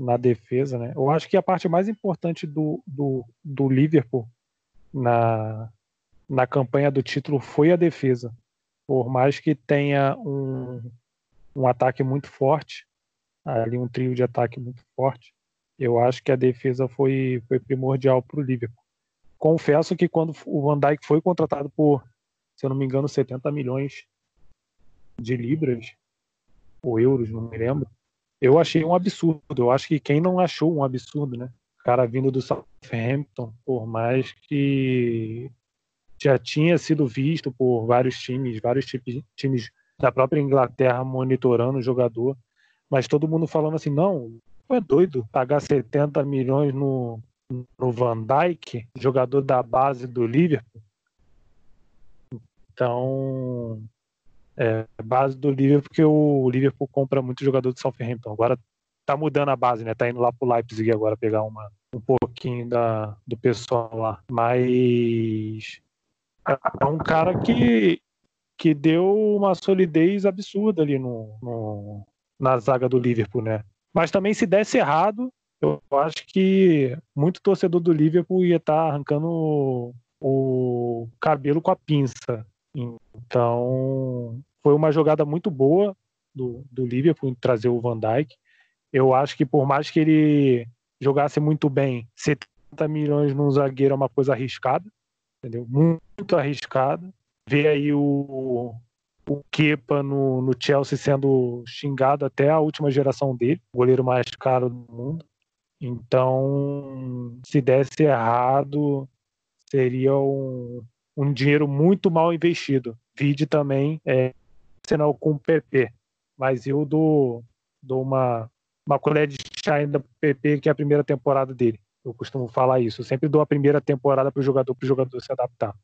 S5: na defesa, né? Eu acho que a parte mais importante do, do, do Liverpool na, na campanha do título foi a defesa. Por mais que tenha um, um ataque muito forte, ali um trio de ataque muito forte, eu acho que a defesa foi, foi primordial para o Liverpool. Confesso que quando o Van Dijk foi contratado por se eu não me engano, 70 milhões de libras ou euros, não me lembro. Eu achei um absurdo. Eu acho que quem não achou um absurdo, né? O cara vindo do Southampton, por mais que já tinha sido visto por vários times, vários times da própria Inglaterra monitorando o jogador, mas todo mundo falando assim, não, é doido pagar 70 milhões no, no Van Dijk, jogador da base do Liverpool. Então, é, base do Liverpool, porque o Liverpool compra muito jogador de Southampton. Agora tá mudando a base, né? Tá indo lá pro Leipzig agora pegar uma, um pouquinho da, do pessoal lá. Mas é um cara que, que deu uma solidez absurda ali no, no, na zaga do Liverpool, né? Mas também se desse errado, eu acho que muito torcedor do Liverpool ia estar tá arrancando o, o cabelo com a pinça. Então, foi uma jogada muito boa do, do Liverpool trazer o Van Dijk. Eu acho que por mais que ele jogasse muito bem, 70 milhões num zagueiro é uma coisa arriscada, entendeu? Muito arriscada. Ver aí o, o Kepa no, no Chelsea sendo xingado até a última geração dele, o goleiro mais caro do mundo. Então, se desse errado, seria um, um dinheiro muito mal investido. Vide também é, Arsenal com o PP. Mas eu dou, dou uma, uma colher de chá ainda pro PP, que é a primeira temporada dele. Eu costumo falar isso. Eu sempre dou a primeira temporada para o jogador, para o jogador se adaptar.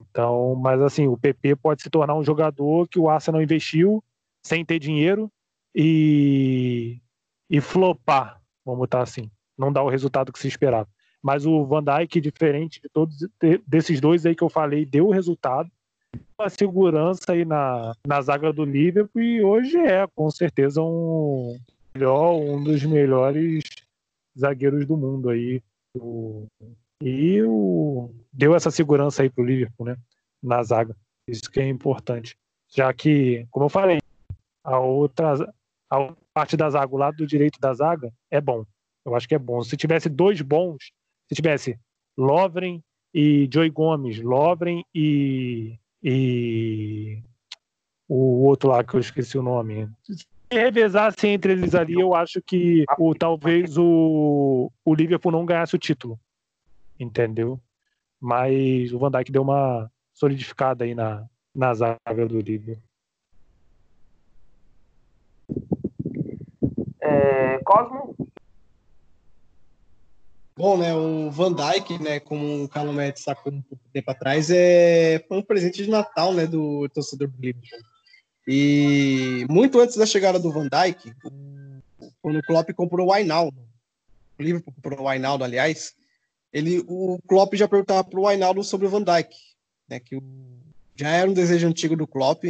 S5: Então, mas assim, o PP pode se tornar um jogador que o Arsenal investiu sem ter dinheiro e, e flopar, vamos botar assim. Não dar o resultado que se esperava. Mas o Van Dijk, diferente de todos desses dois aí que eu falei, deu o resultado uma segurança aí na, na zaga do Liverpool e hoje é com certeza um melhor, um dos melhores zagueiros do mundo aí. E o, deu essa segurança aí pro Liverpool, né? Na zaga. Isso que é importante. Já que, como eu falei, a outra a parte da zaga, o lado do direito da zaga, é bom. Eu acho que é bom. Se tivesse dois bons, se tivesse Lovren e Joey Gomes, Lovren e e o outro lá que eu esqueci o nome. Se revezasse entre eles ali, eu acho que o, talvez o, o Liverpool não ganhasse o título. Entendeu? Mas o Van Dijk deu uma solidificada aí na, na zaga do Liverpool.
S3: É, Cosmo?
S4: Bom, né, o Van Dijk, né, como o Carlos Médici sacou um pouco tempo atrás, é, foi um presente de Natal, né, do torcedor do Liverpool. E muito antes da chegada do Van Dijk, quando o Klopp comprou o Ainaldo, o Liverpool comprou o Ainaldo, aliás, ele, o Klopp já perguntava para o Ainaldo sobre o Van Dijk, né, que o, já era um desejo antigo do Klopp,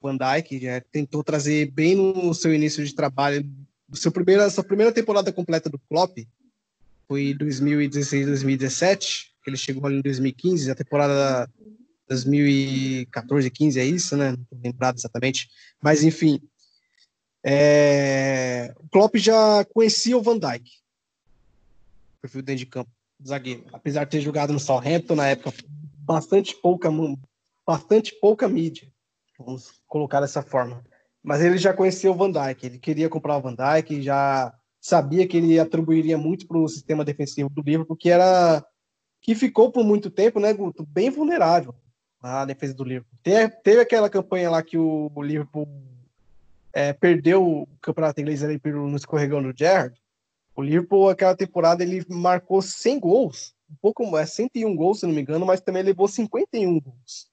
S4: Van Dijk já tentou trazer bem no seu início de trabalho, seu primeira, sua primeira temporada completa do Klopp, foi 2016, 2017, que ele chegou ali em 2015, a temporada 2014, 15 é isso, né? Não tô lembrado exatamente. Mas, enfim, é... o Klopp já conhecia o Van Dijk, perfil dentro de campo, zagueiro. Apesar de ter jogado no Southampton na época, bastante pouca, bastante pouca mídia, vamos colocar dessa forma. Mas ele já conhecia o Van Dijk, ele queria comprar o Van Dijk, já sabia que ele atribuiria muito para o sistema defensivo do Liverpool, que era que ficou por muito tempo, né, Guto, bem vulnerável a defesa do Liverpool. Teve, teve aquela campanha lá que o, Liverpool é, perdeu o campeonato inglês ali no escorregão do Gerrard. O Liverpool, aquela temporada, ele marcou 100 gols, um pouco é 101 gols, se não me engano, mas também levou 51 gols.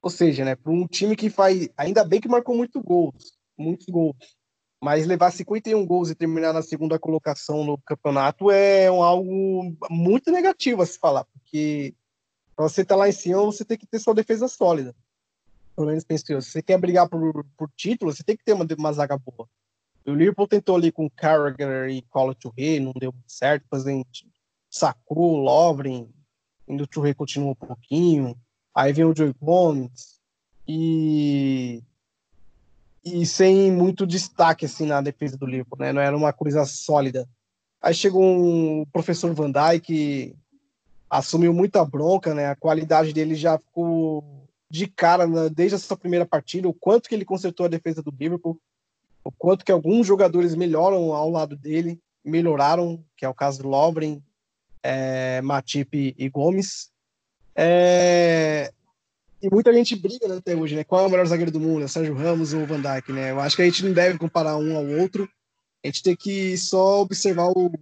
S4: Ou seja, né, para um time que faz, ainda bem que marcou muito gols, muitos gols. Mas levar 51 gols e terminar na segunda colocação no campeonato é um, algo muito negativo a se falar, porque para você estar tá lá em cima, você tem que ter sua defesa sólida. Pelo menos penso eu. Se você quer brigar por, por título, você tem que ter uma, uma zaga boa. O Liverpool tentou ali com Carragher e Colo Touré, não deu certo, depois sacou Lovren, ainda o Touré continuou um pouquinho, aí vem o Joey Gomes, e e sem muito destaque assim na defesa do Liverpool, né? Não era uma coisa sólida. Aí chegou um professor Van Dijk assumiu muita bronca, né? A qualidade dele já ficou de cara na, desde essa primeira partida, o quanto que ele consertou a defesa do Liverpool, o quanto que alguns jogadores melhoram ao lado dele, melhoraram, que é o caso do Lovren, é, Matip e Gomes. É, e muita gente briga né, até hoje, né? Qual é o melhor zagueiro do mundo? É Sérgio Ramos ou Van Dijk, né? Eu acho que a gente não deve comparar um ao outro. A gente tem que só observar o,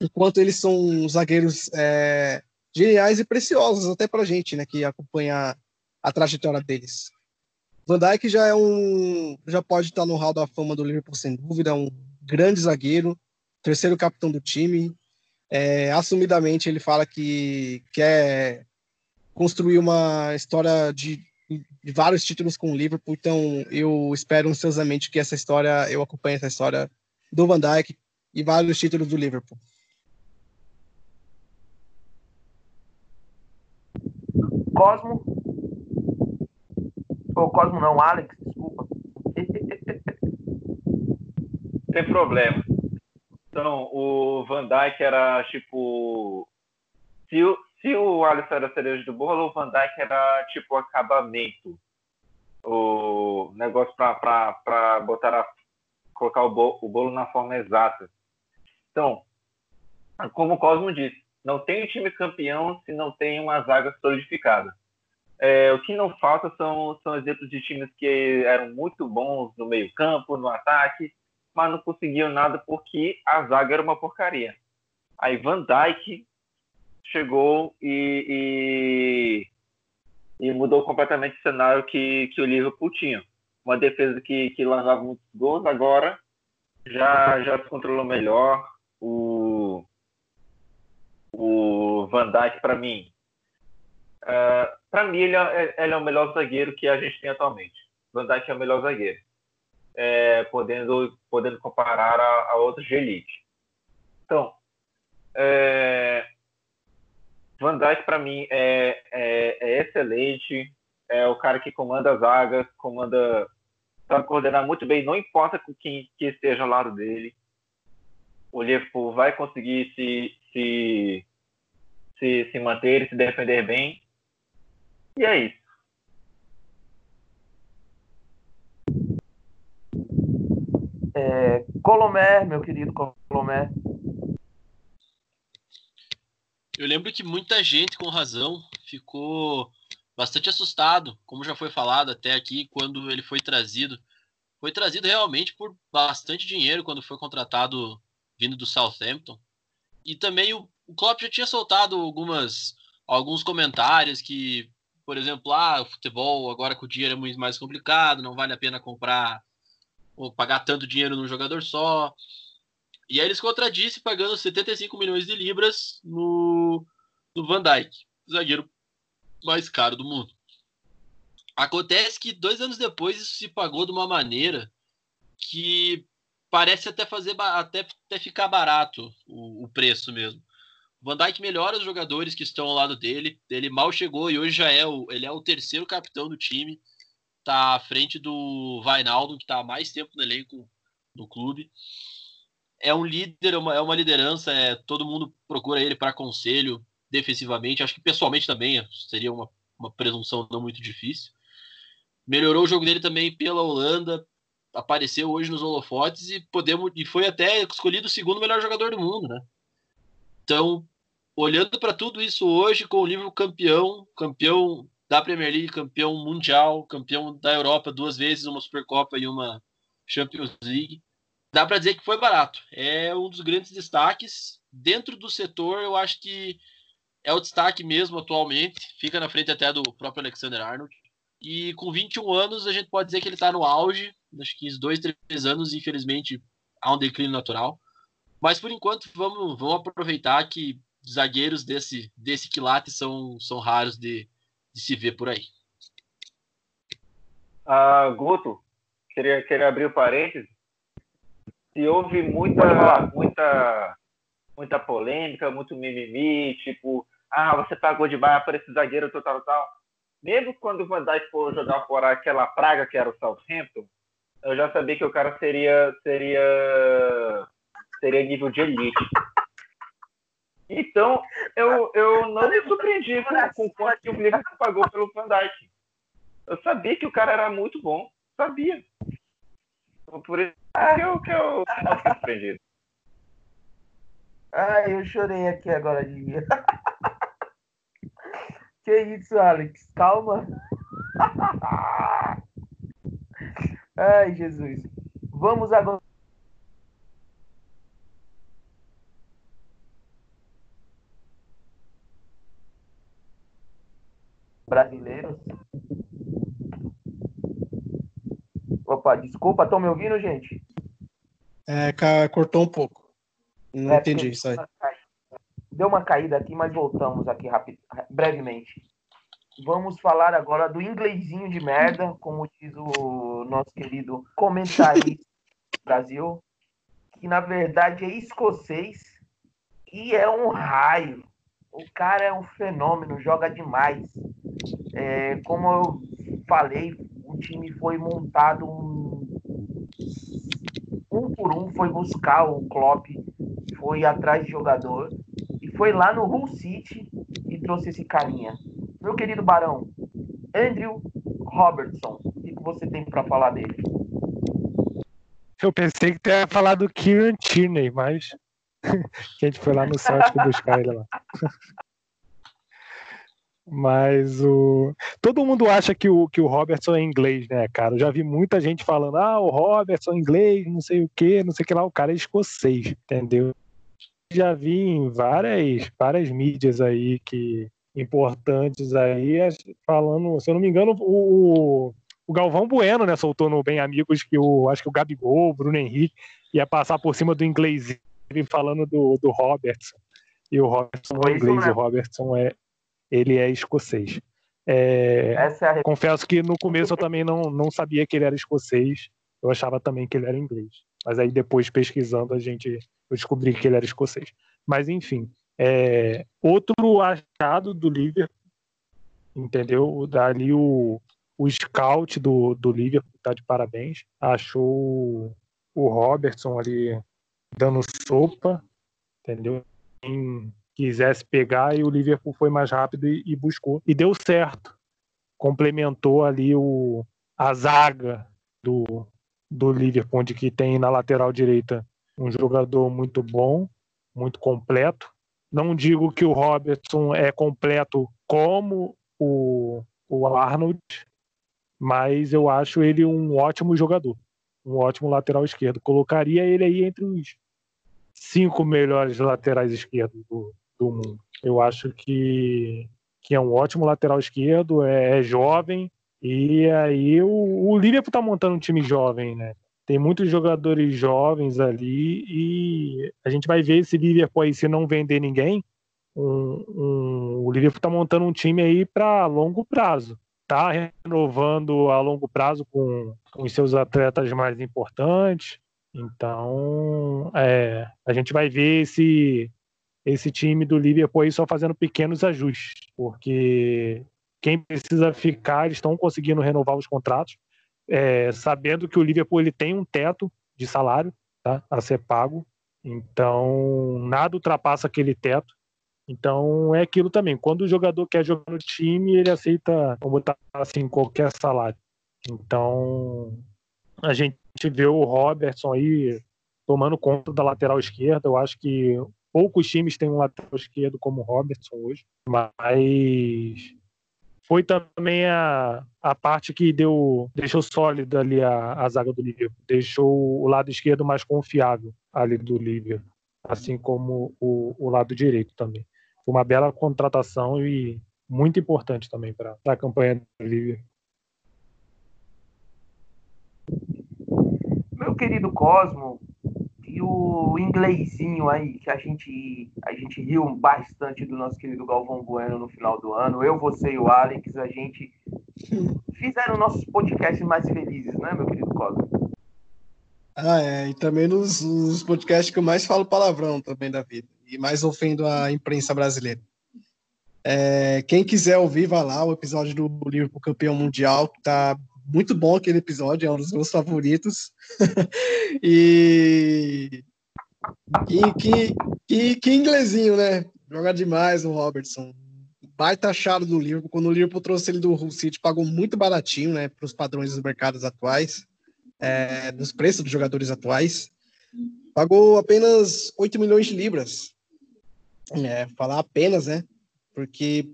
S4: o quanto eles são zagueiros é, geniais e preciosos até pra gente, né? Que acompanha a trajetória deles. Van Dijk já é um, já pode estar no hall da fama do Liverpool sem dúvida, um grande zagueiro, terceiro capitão do time. É, assumidamente ele fala que quer construir uma história de, de, vários títulos com o Liverpool, então eu espero ansiosamente que essa história, eu acompanhe essa história do Van Dijk e vários títulos do Liverpool.
S3: Cosmo. Ou Cosmo não, Alex, desculpa.
S6: Sem problema. Então, o Van Dijk era tipo. Se o, se o Alisson era cereja do bolo, o Van Dijk era tipo acabamento. O negócio para botar a, colocar o bolo, o bolo na forma exata. Então, como o Cosmo disse, não tem time campeão se não tem uma zaga solidificada. É, o que não falta são, são exemplos de times que eram muito bons no meio-campo, no ataque, mas não conseguiam nada porque a zaga era uma porcaria. Aí Van Dijk chegou e, e, e, mudou completamente o cenário que, que o Liverpool tinha. Uma defesa que, que lançava muitos gols, agora já, já se controlou melhor. O, o Van Dijk, para mim, uh, é, para mim, ele é, ele é o melhor zagueiro que a gente tem atualmente. Van Dijk é o melhor zagueiro. É, podendo, podendo comparar a, a outros de elite. Então, é, Van Dijk, para mim, é, é, é, excelente. É o cara que comanda as zagas, comanda. Sabe coordenar muito bem, não importa com quem que esteja ao lado dele. O Liverpool vai conseguir se, se, se, se manter e se defender bem. E é isso.
S3: É, Colomé, meu querido Colomé,
S7: eu lembro que muita gente, com razão, ficou bastante assustado, como já foi falado até aqui, quando ele foi trazido. Foi trazido realmente por bastante dinheiro quando foi contratado vindo do Southampton. E também o, o Klopp já tinha soltado algumas, alguns comentários que, por exemplo, ah, o futebol agora com o dinheiro é muito mais complicado, não vale a pena comprar ou pagar tanto dinheiro num jogador só. E aí eles contradisse pagando 75 milhões de libras no, no Van Dijk, zagueiro mais caro do mundo. Acontece que dois anos depois isso se pagou de uma maneira que parece até fazer até, até ficar barato o, o preço mesmo. Van Dijk melhora os jogadores que estão ao lado dele. Ele mal chegou e hoje já é o, ele é o terceiro capitão do time. Está à frente do Vainaldo, que está há mais tempo no elenco do clube é um líder, é uma, é uma liderança, é, todo mundo procura ele para conselho defensivamente. Acho que pessoalmente também seria uma, uma presunção não muito difícil. Melhorou o jogo dele também pela Holanda, apareceu hoje nos holofotes e podemos e foi até escolhido o segundo melhor jogador do mundo, né? Então, olhando para tudo isso hoje com o livro campeão, campeão da Premier League, campeão mundial, campeão da Europa duas vezes, uma Supercopa e uma Champions League dá para dizer que foi barato. É um dos grandes destaques. Dentro do setor, eu acho que é o destaque mesmo atualmente. Fica na frente até do próprio Alexander Arnold. E com 21 anos, a gente pode dizer que ele está no auge. Acho que uns dois, três anos, infelizmente, há um declínio natural. Mas por enquanto, vamos, vamos aproveitar que zagueiros desse, desse quilate são, são raros de, de se ver por aí.
S6: Ah, Guto, queria, queria abrir o parênteses se houve muita, muita, muita polêmica, muito mimimi, tipo, ah, você pagou de baixo para esse zagueiro, tal, tal, tal. Mesmo quando o Van Dijk for jogar fora aquela praga que era o Southampton, eu já sabia que o cara seria, seria, seria nível de elite. Então, eu, eu não me surpreendi com, com quanto que o Liverpool pagou pelo Van Dijk. Eu sabia que o cara era muito bom. Sabia. Por isso que eu, que eu não fiquei surpreendido.
S3: Ai, eu chorei aqui agora de mim. [LAUGHS] que isso, Alex? Calma. [LAUGHS] Ai, Jesus. Vamos agora. Brasileiros. Opa, desculpa, estão me ouvindo, gente?
S4: É, cortou um pouco. Não
S3: É,
S4: entendi isso aí.
S3: Deu uma caída aqui, mas voltamos aqui rápido, brevemente. Vamos falar agora do inglesinho de merda, como diz o nosso querido comentarista do Brasil, que na verdade é escocês e é um raio. O cara é um fenômeno, joga demais. É, como eu falei, o time foi montado um, um por um, foi buscar o Klopp, foi atrás de jogador e foi lá no Hull City e trouxe esse carinha. Meu querido Barão, Andrew Robertson, o que você tem para falar dele?
S5: Eu pensei que tu ia falar do Kieran Tierney, mas [LAUGHS] que a gente foi lá no Celtic buscar ele lá. [LAUGHS] Mas o. Todo mundo acha que o, que o Robertson é inglês, né, cara? Eu já vi muita gente falando, ah, o Robertson é inglês, não sei o que, não sei o que lá, o cara é escocês, entendeu? Já vi em várias, várias mídias aí que importantes aí, falando, se eu não me engano, o, o Galvão Bueno, né, soltou no Bem Amigos que o, acho que o Gabigol, o Bruno Henrique, ia passar por cima do inglês falando do, do Robertson. E o Robertson é inglês, o
S3: mesmo.
S5: Robertson é, ele é escocês. É,
S3: é
S5: confesso que no começo eu também não, não sabia que ele era escocês, eu achava também que ele era inglês. Mas aí depois pesquisando a gente eu descobri que ele era escocês. Mas enfim, é, outro achado do Liverpool, entendeu? Dali o, o scout do, do Liverpool tá de parabéns, achou o Robertson ali dando sopa, entendeu? Quem quisesse pegar e o Liverpool foi mais rápido e, e buscou e deu certo. Complementou ali o, a zaga do, do Liverpool, onde que tem na lateral direita um jogador muito bom, muito completo. Não digo que o Robertson é completo como o, o Arnold, mas eu acho ele um ótimo jogador, um ótimo lateral esquerdo. Colocaria ele aí entre os cinco melhores laterais esquerdos do, do mundo. Eu acho que, que é um ótimo lateral esquerdo, é, é jovem, e aí o, o Liverpool tá montando um time jovem, né? Tem muitos jogadores jovens ali e a gente vai ver esse Liverpool aí, se não vender ninguém, um, um, o Liverpool tá montando um time aí para longo prazo. Tá renovando a longo prazo com, com os seus atletas mais importantes. Então, é, a gente vai ver esse, esse time do Liverpool aí só fazendo pequenos ajustes, porque quem precisa ficar, eles estão conseguindo renovar os contratos, é, sabendo que o Liverpool ele tem um teto de salário tá, a ser pago, então nada ultrapassa aquele teto. Então é aquilo também. Quando o jogador quer jogar no time, ele aceita, vamos botar assim, qualquer salário. Então a gente vê o Robertson aí tomando conta da lateral esquerda. Eu acho que poucos times têm um lateral esquerdo como o Robertson hoje, mas foi também a, a parte que deu deixou sólida ali a, a zaga do Liverpool, deixou o lado esquerdo mais confiável ali do Liverpool, assim como o, o lado direito também. Foi uma bela contratação e muito importante também para a campanha do Liverpool.
S3: Meu querido Cosmo, e o inglesinho aí, que a gente, a gente riu bastante do nosso querido Galvão Bueno no final do ano. Eu, você e o Alex, a gente fizeram nossos podcasts mais felizes, né, meu querido Cosmo?
S4: Ah, é. E também nos, nos podcasts que eu mais falo palavrão também da vida. E mais ofendo a imprensa brasileira. É, quem quiser ouvir, vá lá, o episódio do Liverpool campeão mundial, que tá muito bom aquele episódio, é um dos meus favoritos. [LAUGHS] e que, que, que, que inglesinho, né? Joga demais o Robertson. baita achado do Liverpool. Quando o Liverpool trouxe ele do Hull City, pagou muito baratinho, né, para os padrões dos mercados atuais, é, dos preços dos jogadores atuais. Pagou apenas 8 milhões de libras. É, falar apenas, né? Porque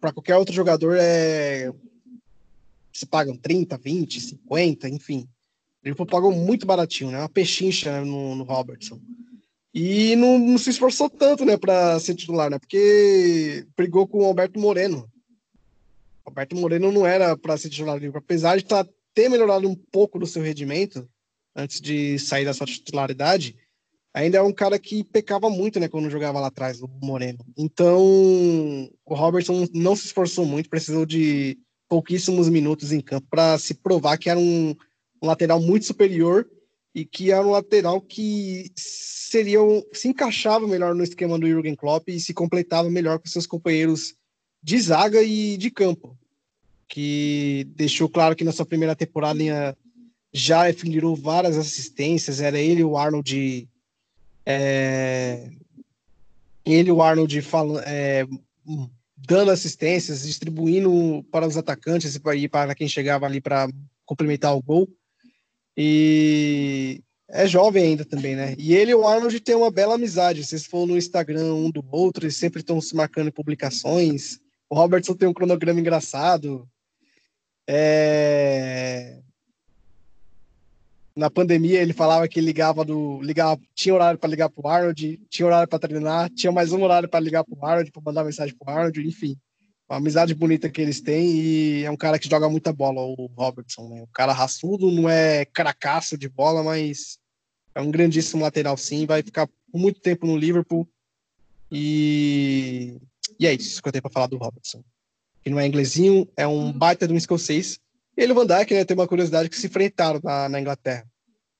S4: para qualquer outro jogador é se pagam 30, 20, 50, enfim. O Liverpool pagou muito baratinho, né? Uma pechincha né, no, no Robertson. E não, não, se esforçou tanto, né, para ser titular, né? Porque brigou com o Alberto Moreno. O Alberto Moreno não era para ser titular do Liverpool, apesar de tá, ter melhorado um pouco do seu rendimento antes de sair da sua titularidade. Ainda é um cara que pecava muito, né, quando jogava lá atrás, o Moreno. Então, o Robertson não se esforçou muito, precisou de pouquíssimos minutos em campo para se provar que era um, um lateral muito superior e que era um lateral que seria se encaixava melhor no esquema do Jürgen Klopp e se completava melhor com seus companheiros de zaga e de campo, que deixou claro que na sua primeira temporada já liderou várias assistências, era ele o Arnold é, ele o Arnold falando, é, dando assistências, distribuindo para os atacantes e para quem chegava ali para complementar o gol. E é jovem ainda também, né? E ele e o Arnold têm uma bela amizade. Vocês foram no Instagram um do outro, eles sempre estão se marcando em publicações. O Robertson tem um cronograma engraçado. É... Na pandemia ele falava que ligava do ligava, tinha horário para ligar para o Arnold, tinha horário para treinar, tinha mais um horário para ligar para o Arnold, para mandar mensagem para o Arnold, enfim uma amizade bonita que eles têm e é um cara que joga muita bola, o Robertson, né? Um cara raçudo, não é cracaço de bola, mas é um grandíssimo lateral sim, vai ficar por muito tempo no Liverpool e, e é isso que eu tenho para falar do Robertson. Que não é inglesinho, é um baita de um escocês. Ele e o Van Dijk, né, tem uma curiosidade que se enfrentaram na, na Inglaterra,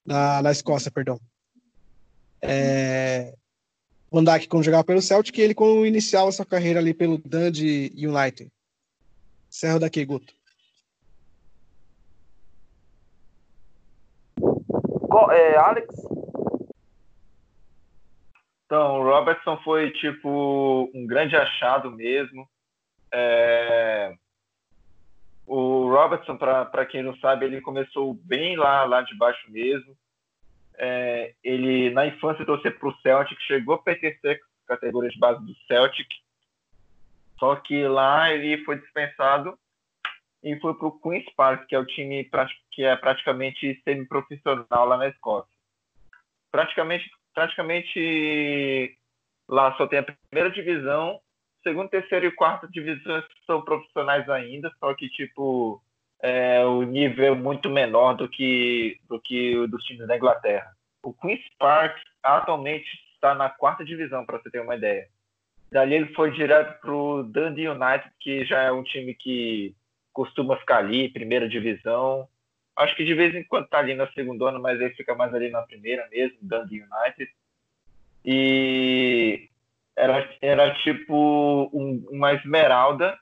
S4: na, na Escócia, perdão. É, Van Dijk quando jogava pelo Celtic e ele quando iniciava sua carreira ali pelo Dundee United. Cerro daqui, Guto.
S3: É, Alex?
S6: Então, o Robertson foi tipo um grande achado mesmo. É... O Robertson, para quem não sabe, ele começou bem lá, lá de baixo mesmo é, ele na infância torcer para o Celtic, chegou a pertencer à categoria de base do Celtic, só que lá ele foi dispensado e foi para o Queen's Park, que é o time que é praticamente semi-profissional lá na Escócia. Praticamente, praticamente lá só tem a primeira divisão, segunda, terceira e quarta divisões são profissionais ainda, só que tipo é, o nível é muito menor do que, do que o dos times da Inglaterra. O Queen's Park atualmente está na quarta divisão, para você ter uma ideia. Dali ele foi direto para o Dundee United, que já é um time que costuma ficar ali, primeira divisão. Acho que de vez em quando está ali na segunda, mas ele fica mais ali na primeira mesmo, Dundee United. E era, era tipo um, uma esmeralda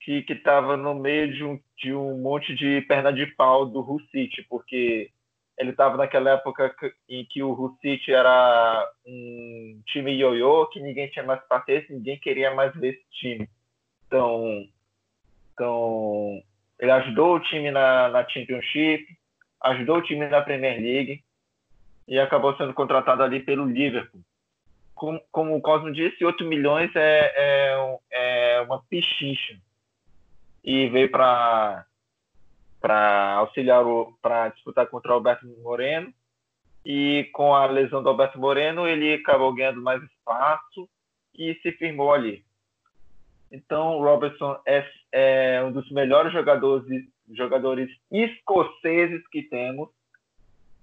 S6: que estava no meio de um, de um monte de perna de pau do City, porque ele estava naquela época em que o City era um time ioiô, que ninguém tinha mais paciência, ninguém queria mais ver esse time. Então, então ele ajudou o time na, na Championship, ajudou o time na Premier League e acabou sendo contratado ali pelo Liverpool. Como, como o Cosmo disse, 8 milhões é, é, é uma pichincha e veio para auxiliar para disputar contra o Alberto Moreno e com a lesão do Alberto Moreno ele acabou ganhando mais espaço e se firmou ali. Então, Robertson é, é um dos melhores jogadores, jogadores escoceses que temos.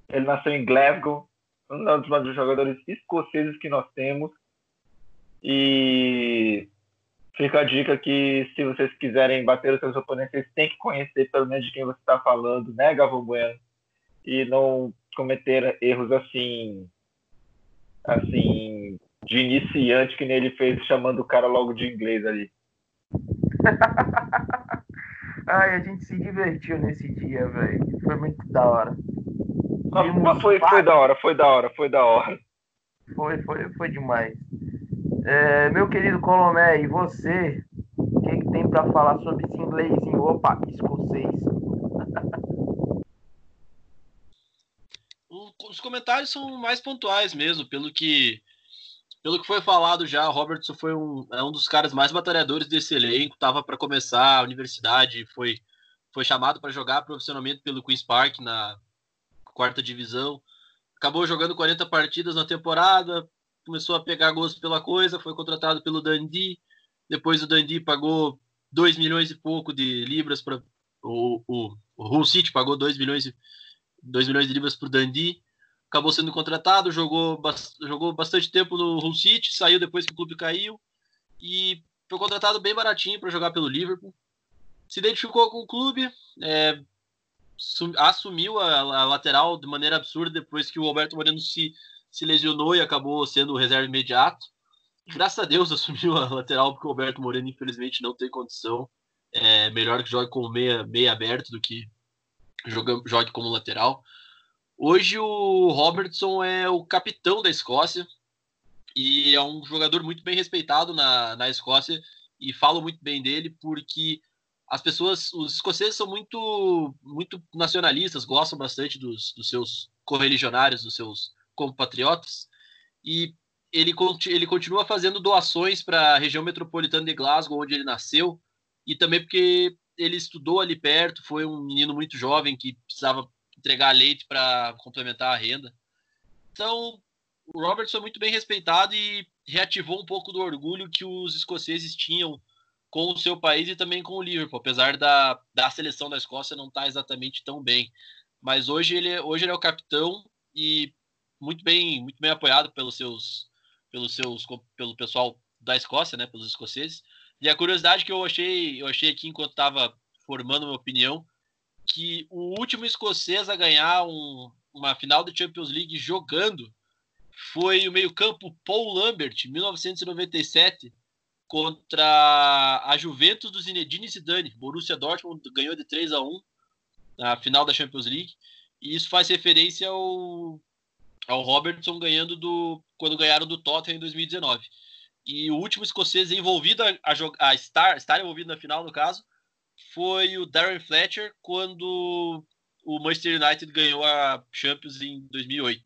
S6: Ele nasceu em Glasgow, um dos melhores jogadores escoceses que nós temos. E Fica a dica que se vocês quiserem bater os seus oponentes, vocês têm que conhecer pelo menos de quem você está falando, né, Gavão Bueno? E não cometer erros assim, assim, de iniciante que ele fez, chamando o cara logo de inglês ali. [LAUGHS]
S3: Ai, a gente se divertiu nesse dia, velho. Foi muito da hora.
S6: Mas foi, foi da hora, foi da hora, foi da hora.
S3: Foi, foi, foi demais. É, meu querido Colomé, e você, tem pra falar sobre esse inglesinho? Opa, escocês.
S7: O- Os comentários são mais pontuais mesmo, pelo que pelo que foi falado já, o Robertson foi um, é um dos caras mais batalhadores desse elenco, tava para começar a universidade, foi foi chamado para jogar profissionalmente pelo Queen's Park na quarta divisão. Acabou jogando 40 partidas na temporada, começou a pegar gosto pela coisa, foi contratado pelo Dundee. Depois o Dundee pagou 2 milhões e pouco de libras para o, o, o Hull City pagou 2 milhões e 2 milhões de libras para o Dundee. Acabou sendo contratado, jogou, jogou bastante tempo no Hull City, saiu depois que o clube caiu e foi contratado bem baratinho para jogar pelo Liverpool. Se identificou com o clube, é, assumiu a, a lateral de maneira absurda depois que o Alberto Moreno se, se lesionou e acabou sendo reserva imediato. Graças a Deus [LAUGHS] assumiu a lateral, porque o Alberto Moreno, infelizmente, não tem condição. É melhor que jogue como meia, meia aberto do que joga, jogue como lateral. Hoje o Robertson é o capitão da Escócia e é um jogador muito bem respeitado na, na Escócia e falo muito bem dele porque as pessoas, os escoceses são muito, muito nacionalistas, gostam bastante dos, dos seus correligionários, dos seus compatriotas e ele, ele continua fazendo doações para a região metropolitana de Glasgow, onde ele nasceu, e também porque ele estudou ali perto, foi um menino muito jovem que precisava entregar leite para complementar a renda. Então, o Robertson é muito bem respeitado e reativou um pouco do orgulho que os escoceses tinham com o seu país e também com o Liverpool, apesar da, da seleção da Escócia não estar exatamente tão bem. Mas hoje ele, é- hoje ele é o capitão e muito bem, muito bem apoiado pelos seus, pelos seus, pelo pessoal da Escócia, né, pelos escoceses. E a curiosidade que eu achei, eu achei aqui enquanto estava formando minha opinião, que o último escocês a ganhar um- uma final da Champions League jogando foi o meio-campo Paul Lambert, em 1997, contra a Juventus do Zinedine Zidane. Borussia Dortmund ganhou de 3 a 1 na final da Champions League. E isso faz referência ao, ao Robertson ganhando do quando ganharam do Tottenham em 2019. E o último escocês envolvido a, a, a estar, estar envolvido na final, no caso, foi o Darren Fletcher quando o Manchester United ganhou a Champions em 2008.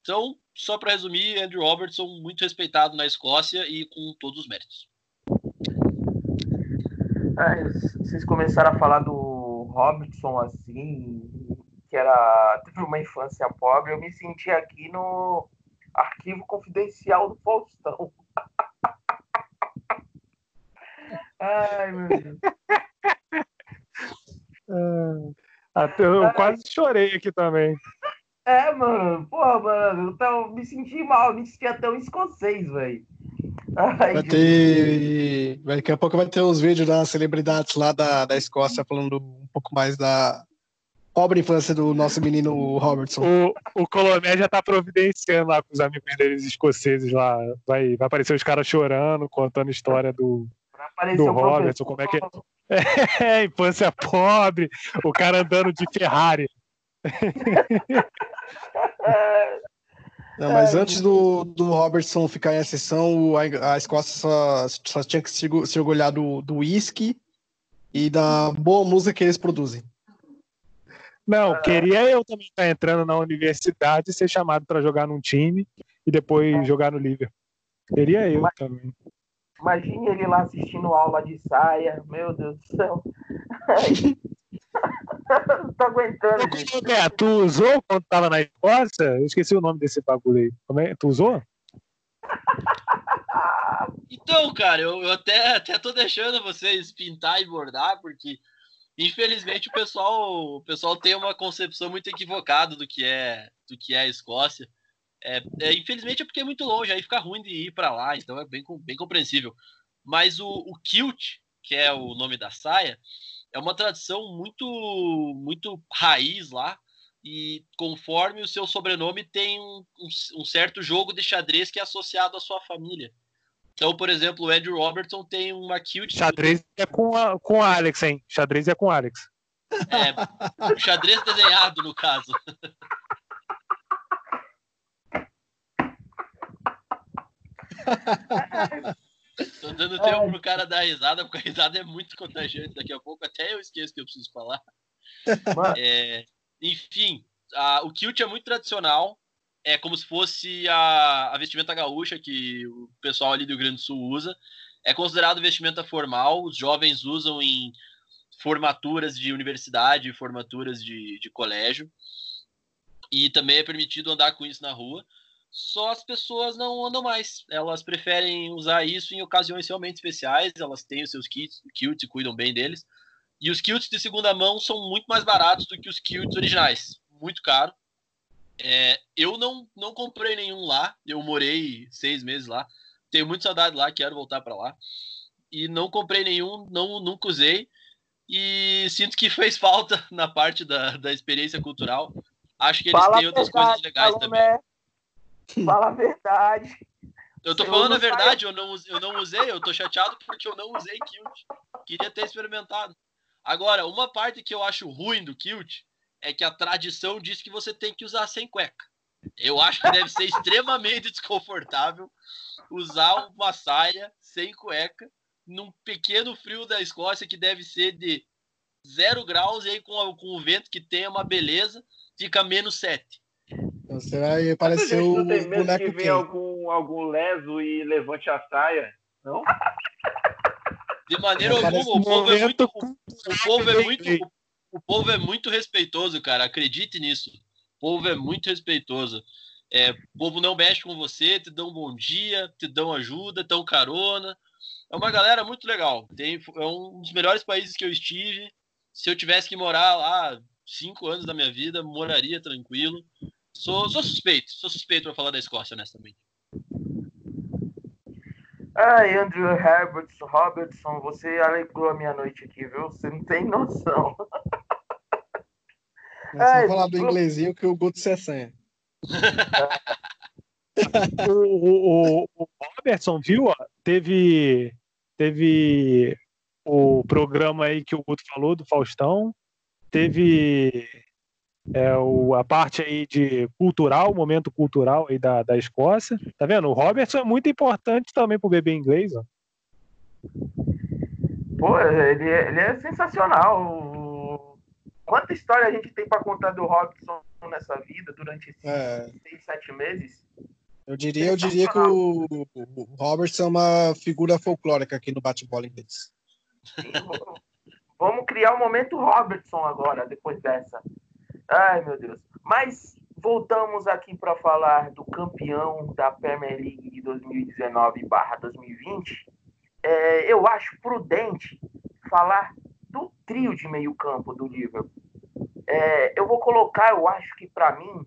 S7: Então, só para resumir, Andrew Robertson muito respeitado na Escócia e com todos os méritos.
S3: É, vocês começaram a falar do Robertson assim, que era teve uma infância pobre, eu me senti aqui no arquivo confidencial do Faustão. [LAUGHS] Ai, meu Deus.
S5: Ah, até eu quase chorei aqui também.
S3: É, mano, porra, mano, eu me senti mal, me senti até um escocês, velho. Ai,
S4: Vai ter. vai- Daqui a pouco vai ter uns vídeos das celebridades lá da, da Escócia falando um pouco mais da pobre infância do nosso menino Robertson.
S5: O, o Colomé já tá providenciando lá com os amigos deles escoceses lá. Vai, vai aparecer os caras chorando, contando história do, do. Robertson, como é que [LAUGHS] é, infância pobre, o cara andando de Ferrari. [LAUGHS]
S4: Não, mas
S3: Ai,
S4: antes do, do Robertson ficar em ascensão, o- a, a Escócia só, só tinha que se, orgu- se orgulhar do do whisky e da boa música que eles produzem.
S5: Não, queria eu também estar entrando na universidade e ser chamado para jogar num time e depois jogar no Liverpool. Queria eu também.
S3: Imagine ele lá assistindo aula de saia. Meu Deus do céu. [LAUGHS] [LAUGHS] Não tô aguentando, gente.
S5: É, tu usou quando tava na Escócia? Eu esqueci o nome desse bagulho aí. Como é? Tu usou? [LAUGHS]
S7: Então, cara, eu, eu até, até tô deixando vocês pintar e bordar, porque infelizmente o pessoal, o pessoal tem uma concepção muito equivocada do que é, do que é a Escócia. É, é, infelizmente é porque é muito longe, aí fica ruim de ir para lá, então é bem, bem compreensível. Mas o, o kilt, que é o nome da saia, é uma tradição muito, muito raiz lá. E conforme o seu sobrenome tem um, um- um certo jogo de xadrez que é associado à sua família. Então, por exemplo, o Andrew Robertson tem uma kilt.
S5: Xadrez é com, a, com o Alex, hein? Xadrez é com o Alex.
S7: É, xadrez desenhado, no caso. [LAUGHS] Tô dando tempo pro cara dar risada, porque a risada é muito contagiante. Daqui a pouco até eu esqueço que eu preciso falar. É, enfim, a- o kilt é muito tradicional. É como se fosse a, a vestimenta gaúcha que o pessoal ali do Rio Grande do Sul usa. É considerado vestimenta formal. Os jovens usam em formaturas de universidade, formaturas de, de colégio. E também é permitido andar com isso na rua. Só as pessoas não andam mais. Elas preferem usar isso em ocasiões realmente especiais. Elas têm os seus kits, kilts e cuidam bem deles. E os kilts de segunda mão são muito mais baratos do que os kilts originais. Muito caro. É, eu não, não comprei nenhum lá. Eu morei seis meses lá. Tenho muita saudade lá, quero voltar para lá. E não comprei nenhum, não, nunca usei. E sinto que fez [LAUGHS] falta na parte da, da experiência cultural. Acho que eles
S3: fala
S7: têm outras coisas
S3: verdade,
S7: legais também.
S3: Salomé. Fala a verdade.
S7: Eu tô falando a verdade, eu não, eu não usei, eu tô chateado porque eu não usei kilt. Queria ter experimentado. Agora, uma parte que eu acho ruim do kilt é que a tradição diz que você tem que usar sem cueca. Eu acho que deve ser extremamente [LAUGHS] desconfortável usar uma saia sem cueca num pequeno frio da Escócia que deve ser de zero graus e aí com, a- com o vento que tem uma beleza, fica menos 7.
S4: Então você vai
S6: Mas
S4: parecer
S6: a gente
S4: o
S6: não tem medo que
S4: boneco Ken.
S6: algum, algum leso e levante a saia, não? [LAUGHS]
S7: De maneira
S4: Parece
S7: alguma, o povo é muito, o povo é muito, o povo é muito respeitoso, cara. Acredite nisso. O povo é muito respeitoso. É, o povo não mexe com você, te dão um bom dia, te dão ajuda, te dão carona. É uma galera muito legal. Tem, é um dos melhores países que eu estive. Se eu tivesse que morar lá cinco anos da minha vida, moraria tranquilo. Sou, sou suspeito, sou suspeito para falar da Escócia, honestamente.
S3: Ai, Andrew Herbertson, Robertson, você alegrou a minha noite aqui, viu? Você não tem noção. Ai,
S4: Vamos falar do inglesinho que o Guto Cessanha. [LAUGHS]
S5: o, o, o- o Robertson, viu? ó, Teve, teve o programa aí que o Guto falou do Faustão, teve é, o, a parte aí de cultural, o momento cultural aí da, da Escócia. Tá vendo? O Robertson é muito importante também pro bebê inglês. Ó.
S3: Pô, ele é, ele é sensacional. Quanta história a gente tem pra contar do Robson nessa vida durante esses
S4: É,
S3: seis, sete meses?
S4: eu diria, eu diria que o, o Robertson é uma figura folclórica aqui no bate-bola inglês.
S3: Sim, Vamos criar o momento Robertson agora, depois dessa. Ai, meu Deus. Mas voltamos aqui para falar do campeão da Premier League de 2019/2020. É, eu acho prudente falar do trio de meio-campo do Liverpool. É, eu vou colocar, eu acho que para mim,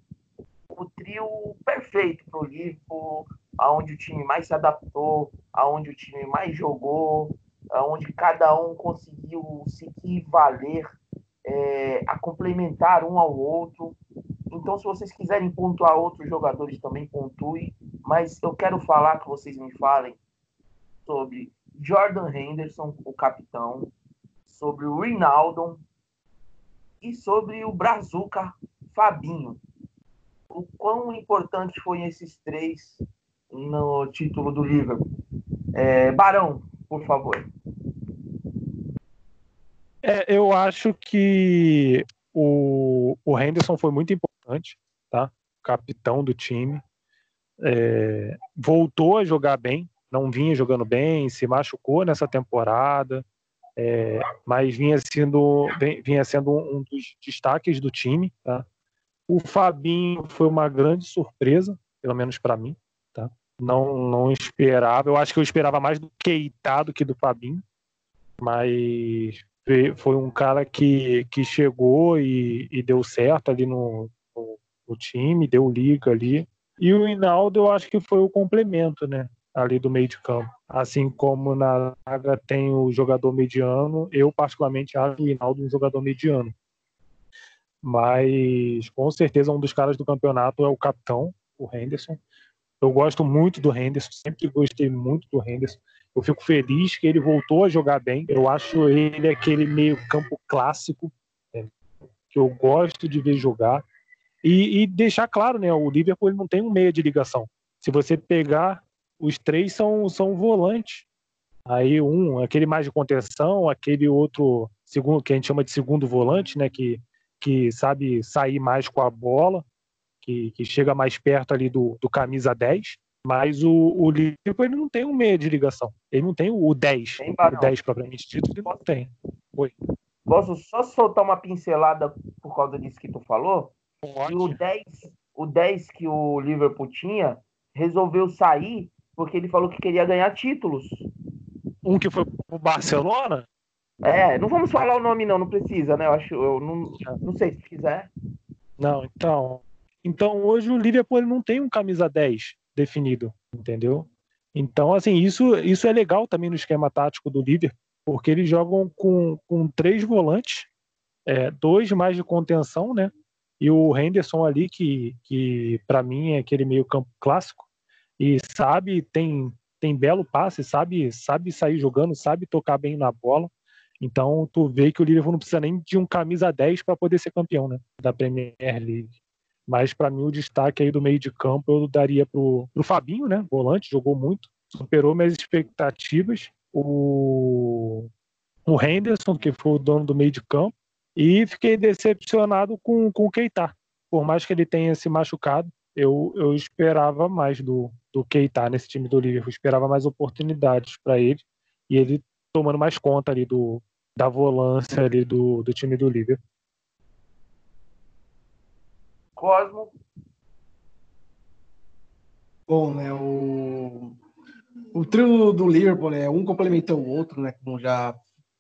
S3: o trio perfeito para o Liverpool, aonde o time mais se adaptou, aonde o time mais jogou, onde cada um conseguiu se equivaler é, a complementar um ao outro. Então, se vocês quiserem pontuar outros jogadores, também pontue. Mas eu quero falar que vocês me falem sobre Jordan Henderson, o capitão, sobre o Rinaldo e sobre o Brazuca Fabinho. O quão importante foi esses três no título do Liverpool? É, Barão, por favor.
S5: É, eu acho que o, o Henderson foi muito importante, tá? Capitão do time. É, voltou a jogar bem, não vinha jogando bem, se machucou nessa temporada, é, mas vinha sendo, vinha sendo um dos destaques do time, tá? O Fabinho foi uma grande surpresa, pelo menos para mim, tá? Não, não esperava, eu acho que eu esperava mais do Keita do que do Fabinho, mas foi um cara que, que chegou e, e deu certo ali no, no, no time, deu liga ali. E o Hinaldo eu acho que foi o complemento, né? Ali do meio de campo. Assim como na zaga tem o jogador mediano, eu particularmente acho o Hinaldo um jogador mediano. Mas com certeza um dos caras do campeonato é o capitão, o Henderson. Eu gosto muito do Henderson, sempre gostei muito do Henderson. Eu fico feliz que ele voltou a jogar bem. Eu acho ele aquele meio-campo clássico né, que eu gosto de ver jogar. E, e deixar claro, né? O Liverpool ele não tem um meia de ligação. Se você pegar, os três são, são volantes. Aí um, aquele mais de contenção, aquele outro segundo que a gente chama de segundo volante, né, que, que sabe sair mais com a bola, que, que chega mais perto ali do, do camisa 10. Mas o, o Liverpool ele não tem um meia de ligação. Ele não tem o 10.
S3: Tem,
S5: o 10 propriamente dito, ele não tem. Oi.
S3: Posso só soltar uma pincelada por causa disso que tu falou?
S5: Pode.
S3: E o 10, o 10 que o Liverpool tinha resolveu sair porque ele falou que queria ganhar títulos.
S5: Um que foi pro Barcelona?
S3: É, não vamos falar o nome não, não precisa, né? Eu acho, eu não, não sei se quiser.
S5: Não, então. Então hoje o Liverpool ele não tem um camisa 10 definido, entendeu? Então, assim, isso, isso é legal também no esquema tático do Liverpool, porque eles jogam com, com três volantes, é, dois mais de contenção, né? E o Henderson ali, que, que para mim é aquele meio campo clássico, e sabe, tem, tem belo passe, sabe, sabe sair jogando, sabe tocar bem na bola. Então, tu vê que o Liverpool não precisa nem de um camisa 10 para poder ser campeão, né? Da Premier League. Mas para mim o destaque aí do meio de campo eu daria pro, pro Fabinho, né? Volante, jogou muito, superou minhas expectativas. O, o Henderson, que foi o dono do meio de campo, e fiquei decepcionado com, com o Keita. Por mais que ele tenha se machucado, eu, eu esperava mais do, do Keita nesse time do Liverpool, esperava mais oportunidades para ele, e ele tomando mais conta ali do, da volância ali do, do time do Liverpool.
S3: Cosmo,
S4: Bom, né, o, o trio do Liverpool, né, um complementa o outro, né, como já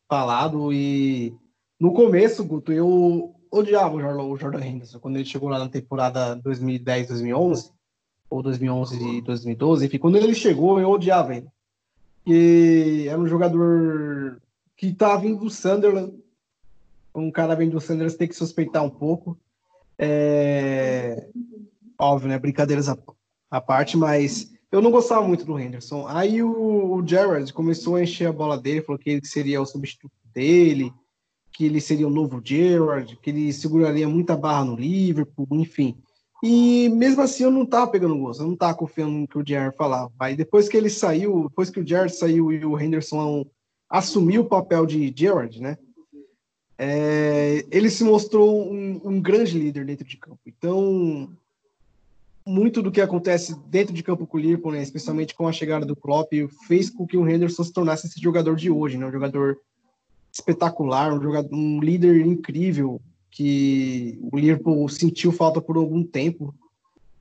S4: falado, e no começo, Guto, eu odiava o Jordan, Henderson, quando ele chegou lá na temporada 2010-2011, ou 2011 e 2012, enfim, quando ele chegou, eu odiava ele. E era um jogador que estava vindo do Sunderland, um cara vindo do Sunderland tem que suspeitar um pouco, é... óbvio, né, brincadeiras à, parte, mas eu não gostava muito do Henderson. Aí o, o Gerrard começou a encher a bola dele, falou que ele seria o substituto dele, que ele seria o novo Gerrard, que ele seguraria muita barra no Liverpool, enfim. E mesmo assim eu não tava pegando gosto, eu não tava confiando no que o Gerrard falava. Aí depois que ele saiu, depois que o Gerrard saiu e o Henderson assumiu o papel de Gerrard, né? É, ele se mostrou um, um grande líder dentro de campo. Então, muito do que acontece dentro de campo com o Liverpool, né, especialmente com a chegada do Klopp, fez com que o Henderson se tornasse esse jogador de hoje, né, um jogador espetacular, um jogador, um líder incrível que o Liverpool sentiu falta por algum tempo.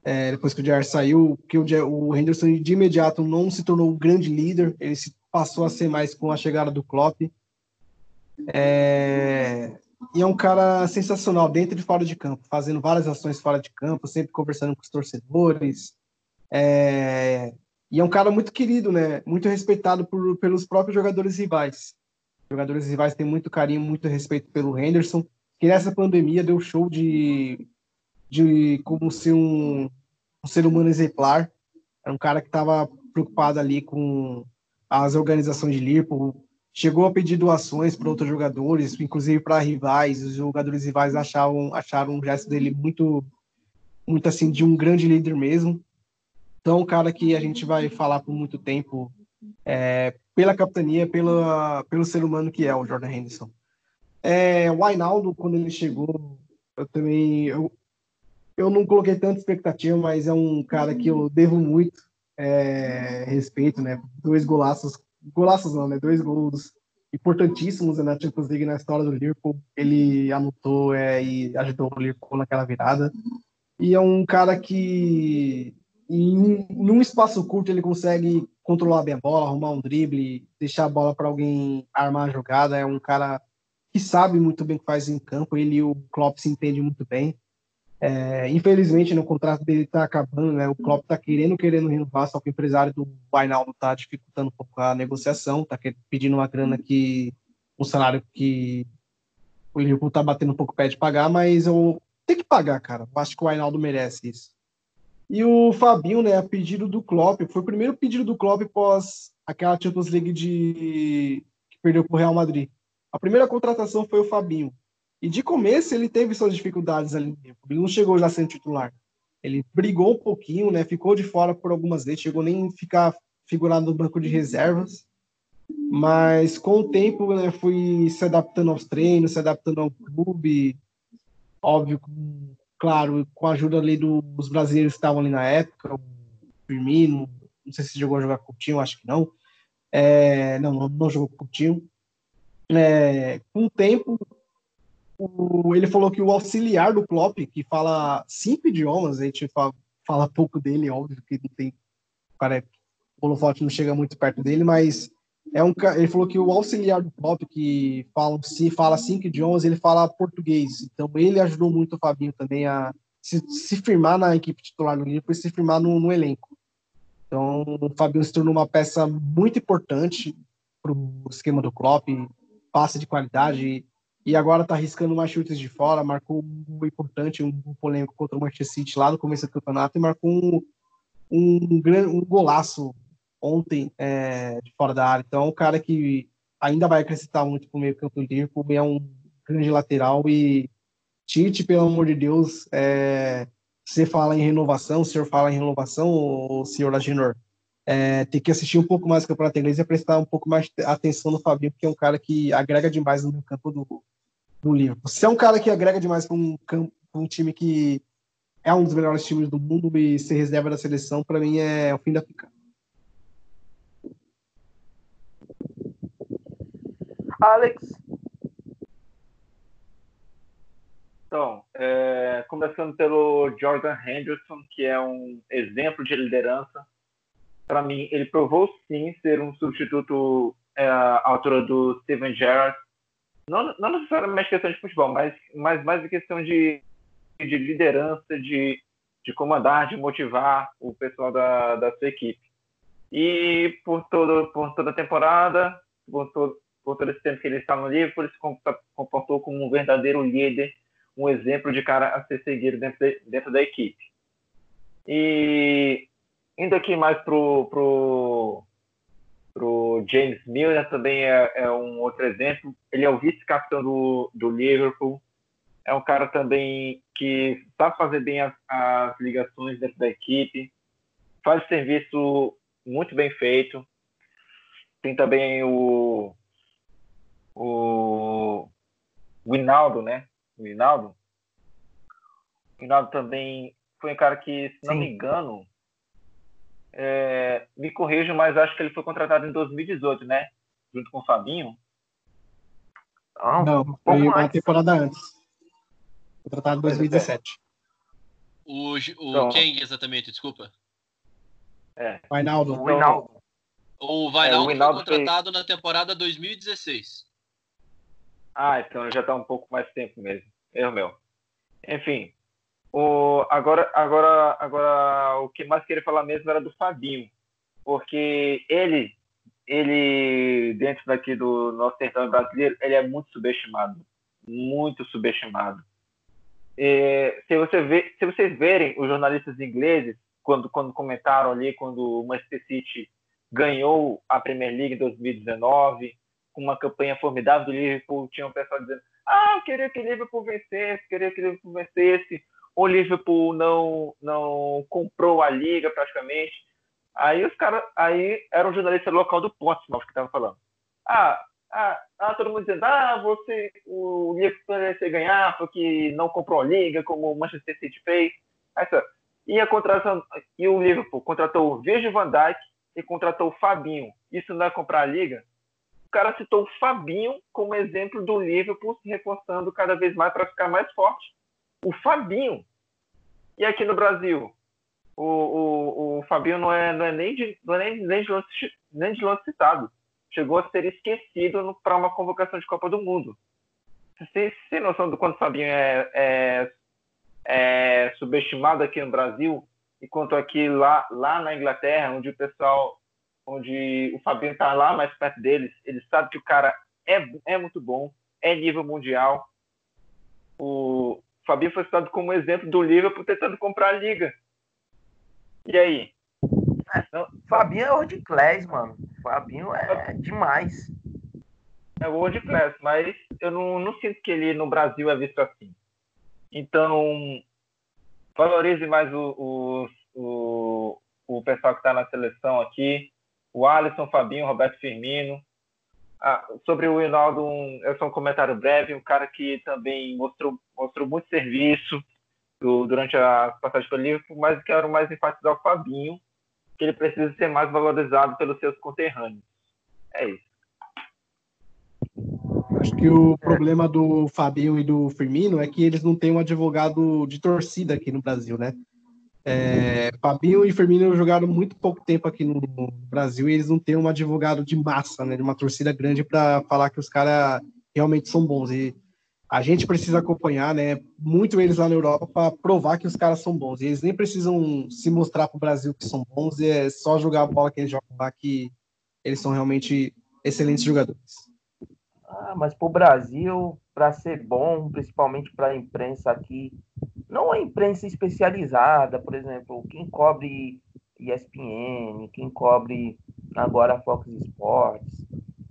S4: É, depois que o Jair saiu, que o, o Henderson de imediato não se tornou um grande líder, ele se passou a ser mais com a chegada do Klopp. É, e é um cara sensacional dentro e fora de campo, fazendo várias ações fora de campo, sempre conversando com os torcedores. É, e é um cara muito querido, né? Muito respeitado por, pelos próprios jogadores rivais. Jogadores rivais têm muito carinho, muito respeito pelo Henderson, que nessa pandemia deu show de, de como ser um, um ser humano exemplar. Era um cara que estava preocupado ali com as organizações de Liverpool, chegou a pedir doações para outros jogadores, inclusive para rivais. Os jogadores rivais achavam acharam um gesto dele muito muito assim de um grande líder mesmo. Então, um cara que a gente vai falar por muito tempo é, pela capitania, pela, pelo ser humano que é o Jordan Henderson. É, o Ainaldo, quando ele chegou, eu também eu, eu não coloquei tanta expectativa, mas é um cara que eu devo muito é, respeito, né? Dois golaços, golaços não, né? Dois gols importantíssimos na Champions League na história do Liverpool. Ele anotou é, e ajudou o Liverpool naquela virada. E é um cara que em num espaço curto ele consegue controlar bem a bola, arrumar um drible, deixar a bola para alguém armar a jogada. É um cara que sabe muito bem o que faz em campo. Ele e o Klopp se entendem muito bem. É, infelizmente, no contrato dele está acabando, né? O Klopp está querendo, querendo renovar, só que o empresário do Wijnaldum está dificultando um pouco a negociação, está pedindo uma grana que um salário que o Liverpool está batendo um pouco o pé de pagar, mas eu tenho que pagar, cara. Acho que o Wijnaldum merece isso. E o Fabinho, né, a pedido do Klopp, foi o primeiro pedido do Klopp pós aquela Champions League de que perdeu para o Real Madrid. A primeira contratação foi o Fabinho. E de começo ele teve suas dificuldades ali. Ele não chegou já sendo titular. Ele brigou um pouquinho, né? Ficou de fora por algumas vezes, chegou nem ficar figurado no banco de reservas. Mas com o tempo, né, fui se adaptando aos treinos, se adaptando ao clube. Óbvio, claro, com a ajuda ali dos brasileiros que estavam ali na época, o Firmino, não sei se jogou a jogar Coutinho, acho que não. É, não, não, jogou Coutinho. É, com o tempo, o, ele falou que o auxiliar do Klopp, que fala cinco idiomas, a gente fala, fala pouco dele, óbvio que não tem. O cara é, holofote não chega muito perto dele, mas é um, ele falou que o auxiliar do Klopp, que fala, se fala cinco idiomas, ele fala português. Então ele ajudou muito o Fabinho também a se, se firmar na equipe titular do Liverpool e se firmar no, no elenco. Então o Fabinho se tornou uma peça muito importante para o esquema do Klopp, passe de qualidade e agora está arriscando mais chutes de fora, marcou um gol importante, um gol polêmico contra o Manchester City lá no começo do campeonato e marcou um, um, um golaço ontem é, de fora da área. Então, é um cara que ainda vai acrescentar muito para o meio campo do Liverpool, é um grande lateral e Tite, pelo amor de Deus, é, você fala em renovação, o senhor fala em renovação, o senhor Agenor, é, tem que assistir um pouco mais o campeonato inglês e prestar um pouco mais atenção no Fabinho, porque é um cara que agrega demais no campo do, do Liverpool. Se é um cara que agrega demais para um, um time que é um dos melhores times do mundo e ser reserva da seleção, para mim é o fim da picada.
S3: Alex.
S6: Então, é, começando pelo Jordan Henderson, que é um exemplo de liderança. Para mim, ele provou sim ser um substituto é, à altura do Steven Gerrard não, não necessariamente questão de futebol, mas, mas mais em questão de, de liderança, de, de comandar, de motivar o pessoal da, da sua equipe. E por, todo, por toda a temporada, por todo, por todo esse tempo que ele está no livro, ele se comportou como um verdadeiro líder, um exemplo de cara a ser seguido dentro, de, dentro da equipe. E indo aqui mais pro, pro, pro James Milner também é, é, um outro exemplo. Ele é o vice-capitão do, do Liverpool. É um cara também que sabe fazer bem as, as ligações dentro da equipe. Faz serviço muito bem feito. Tem também o o Winaldo, né? O Winaldo. O Winaldo também foi um cara que, se não Sim. me engano, é, me corrijo, mas acho que ele foi contratado em 2018, né? Junto com o Fabinho.
S4: Não, não foi uma temporada antes. Contratado em 2017.
S7: O, o então, quem exatamente, desculpa?
S4: É. Vainaldo.
S3: O Vainaldo.
S7: O Vainaldo, é, foi contratado fez... na temporada 2016.
S6: Ah, então já está um pouco mais tempo mesmo. Erro meu. Enfim, o, agora, agora, agora, o que mais queria falar mesmo era do Fabinho, porque ele, ele dentro daqui do nosso território brasileiro, ele é muito subestimado, muito subestimado. É, se, você vê, se vocês verem os jornalistas ingleses quando, quando comentaram ali quando o Manchester City ganhou a Premier League em 2019 com uma campanha formidável do Liverpool, tinha um pessoal dizendo ah, eu queria que o Liverpool vencesse, queria que o Liverpool vencesse o Liverpool não, não comprou a liga praticamente. Aí os caras, aí era um jornalista local do Portsmouth que estava falando. Ah, ah, ah, todo mundo dizendo, ah, você, o Liverpool vai ganhar porque não comprou a liga, como o Manchester City fez. Aí, e a contratação, e o Liverpool contratou o Virgil van Dijk e contratou o Fabinho. Isso não é comprar a liga? O cara citou o Fabinho como exemplo do Liverpool se reforçando cada vez mais para ficar mais forte o Fabinho. E aqui no Brasil, o, o, o Fabinho não é, não é nem de, não é nem, nem, de longe, nem de longe citado. Chegou a ser esquecido para uma convocação de Copa do Mundo. Você tem noção do quanto o Fabinho é, é, é subestimado aqui no Brasil, enquanto aqui lá, lá na Inglaterra, onde o pessoal, onde o Fabinho está lá mais perto deles, ele sabe que o cara é, é muito bom, é nível mundial. O, Fabinho foi citado como exemplo do Liverpool tentando comprar a liga. E aí?
S3: É, Fabinho é world class, mano. Fabinho é demais.
S6: É world class, mas eu não, não sinto que ele no Brasil é visto assim. Então, valorize mais o, o, o, o pessoal que está na seleção aqui. O Alisson, Fabinho, Roberto Firmino. Ah, sobre o Hinaldo, um, é só um comentário breve, um cara que também mostrou, mostrou muito serviço do, durante a passagem pelo Liverpool, mas quero mais enfatizar o Fabinho, que ele precisa ser mais valorizado pelos seus conterrâneos. É isso.
S4: Acho que o problema do Fabinho e do Firmino é que eles não têm um advogado de torcida aqui no Brasil, né? É, Fabinho e Firmino jogaram muito pouco tempo aqui no Brasil e eles não têm um advogado de massa, né? De uma torcida grande para falar que os caras realmente são bons. E a gente precisa acompanhar, né? Muito eles lá na Europa para provar que os caras são bons. E eles nem precisam se mostrar para o Brasil que são bons, é só jogar a bola que eles jogam lá que eles são realmente excelentes jogadores.
S3: Ah, mas para o Brasil, para ser bom, principalmente para a imprensa aqui, não a imprensa especializada, por exemplo, quem cobre ESPN, quem cobre agora a Fox Sports,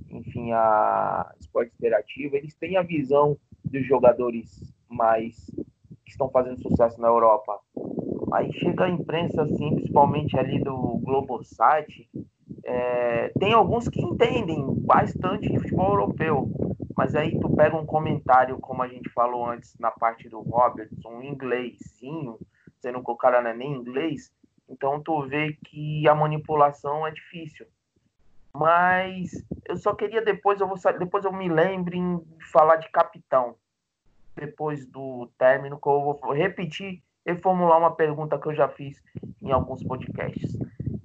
S3: enfim, a Esporte Interativo, eles têm a visão dos jogadores mais que estão fazendo sucesso na Europa. Aí chega a imprensa, assim, principalmente ali do Globosat, é, tem alguns que entendem bastante de futebol europeu, mas aí tu pega um comentário, como a gente falou antes na parte do Robertson, um inglesinho, sendo que o cara não é nem inglês, então tu vê que a manipulação é difícil. Mas eu só queria depois eu vou depois eu me lembre em falar de capitão. Depois do término, que eu vou repetir e formular uma pergunta que eu já fiz em alguns podcasts.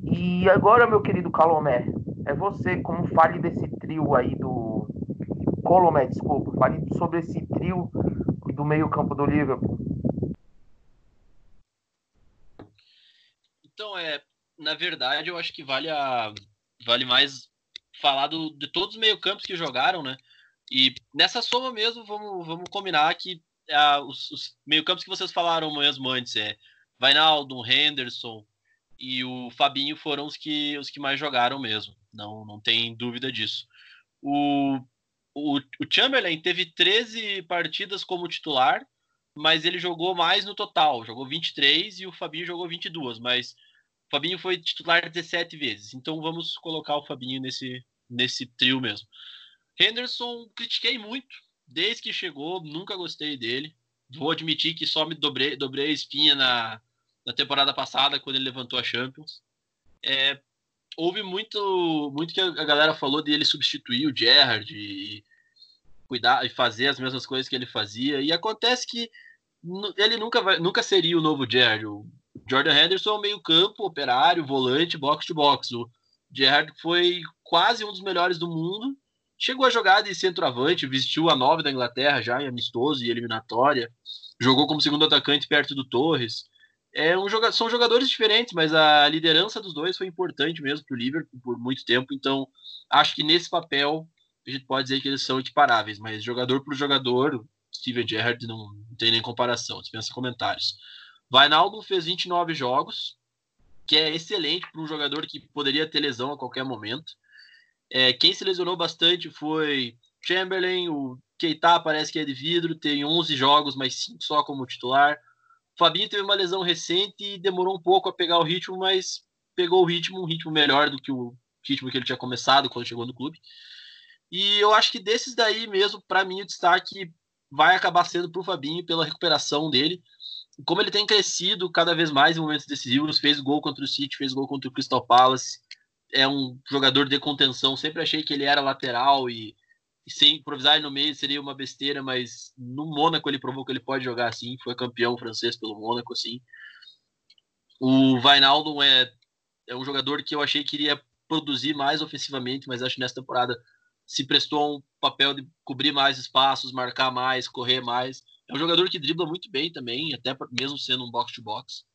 S3: E agora, meu querido Calomé, é você como fale desse trio aí do. Colomé, desculpa, fale sobre esse trio do meio-campo do Liverpool.
S7: Então, é, na verdade, eu acho que vale a vale mais falar do, de todos os meio-campos que jogaram, né? E nessa soma mesmo, vamos, vamos combinar que ah, os, os meio-campos que vocês falaram mesmo antes é Vainaldo, Henderson, e o Fabinho foram os que, os que mais jogaram mesmo. Não, não tem dúvida disso. O, o, o Chamberlain teve 13 partidas como titular, mas ele jogou mais no total. Jogou 23 e o Fabinho jogou 22, mas o Fabinho foi titular 17 vezes. Então vamos colocar o Fabinho nesse, nesse trio mesmo. Henderson, critiquei muito. Desde que chegou, nunca gostei dele. Vou admitir que só me dobrei, dobrei a espinha na, na temporada passada, quando ele levantou a Champions. É, houve muito, muito que a galera falou de ele substituir o Gerrard e cuidar e fazer as mesmas coisas que ele fazia. E acontece que ele nunca, vai, nunca seria o novo Gerrard. O Jordan Henderson é meio-campo, operário, volante, box-to-box. O Gerrard foi quase um dos melhores do mundo. Chegou a jogar de centroavante, vestiu a nove da Inglaterra já em amistoso e eliminatória. Jogou como segundo atacante perto do Torres é um joga são jogadores diferentes, mas a liderança dos dois foi importante mesmo para o Liverpool por muito tempo. Então, acho que nesse papel a gente pode dizer que eles são equiparáveis, mas jogador por jogador, Steven Gerrard não, tem nem comparação, dispensa comentários. Vainaldo fez 29 jogos, que é excelente para um jogador que poderia ter lesão a qualquer momento. É, quem se lesionou bastante foi Chamberlain, o Keita parece que é de vidro, tem 11 jogos, mas 5 só como titular. Fabinho teve uma lesão recente e demorou um pouco a pegar o ritmo, mas pegou o ritmo, um ritmo melhor do que o ritmo que ele tinha começado quando chegou no clube. E eu acho que desses daí mesmo, para mim, o destaque vai acabar sendo para o Fabinho pela recuperação dele. Como ele tem crescido cada vez mais em momentos decisivos, fez gol contra o City, fez gol contra o Crystal Palace, é um jogador de contenção. Sempre achei que ele era lateral e sem improvisar no meio seria uma besteira, mas no Mônaco ele provou que ele pode jogar assim, foi campeão francês pelo Mônaco, assim. O Vainaldo é, é um jogador que eu achei que iria produzir mais ofensivamente, mas acho que nessa temporada se prestou a um papel de cobrir mais espaços, marcar mais, correr mais. É um jogador que dribla muito bem também, até mesmo sendo um box-to-box. -box.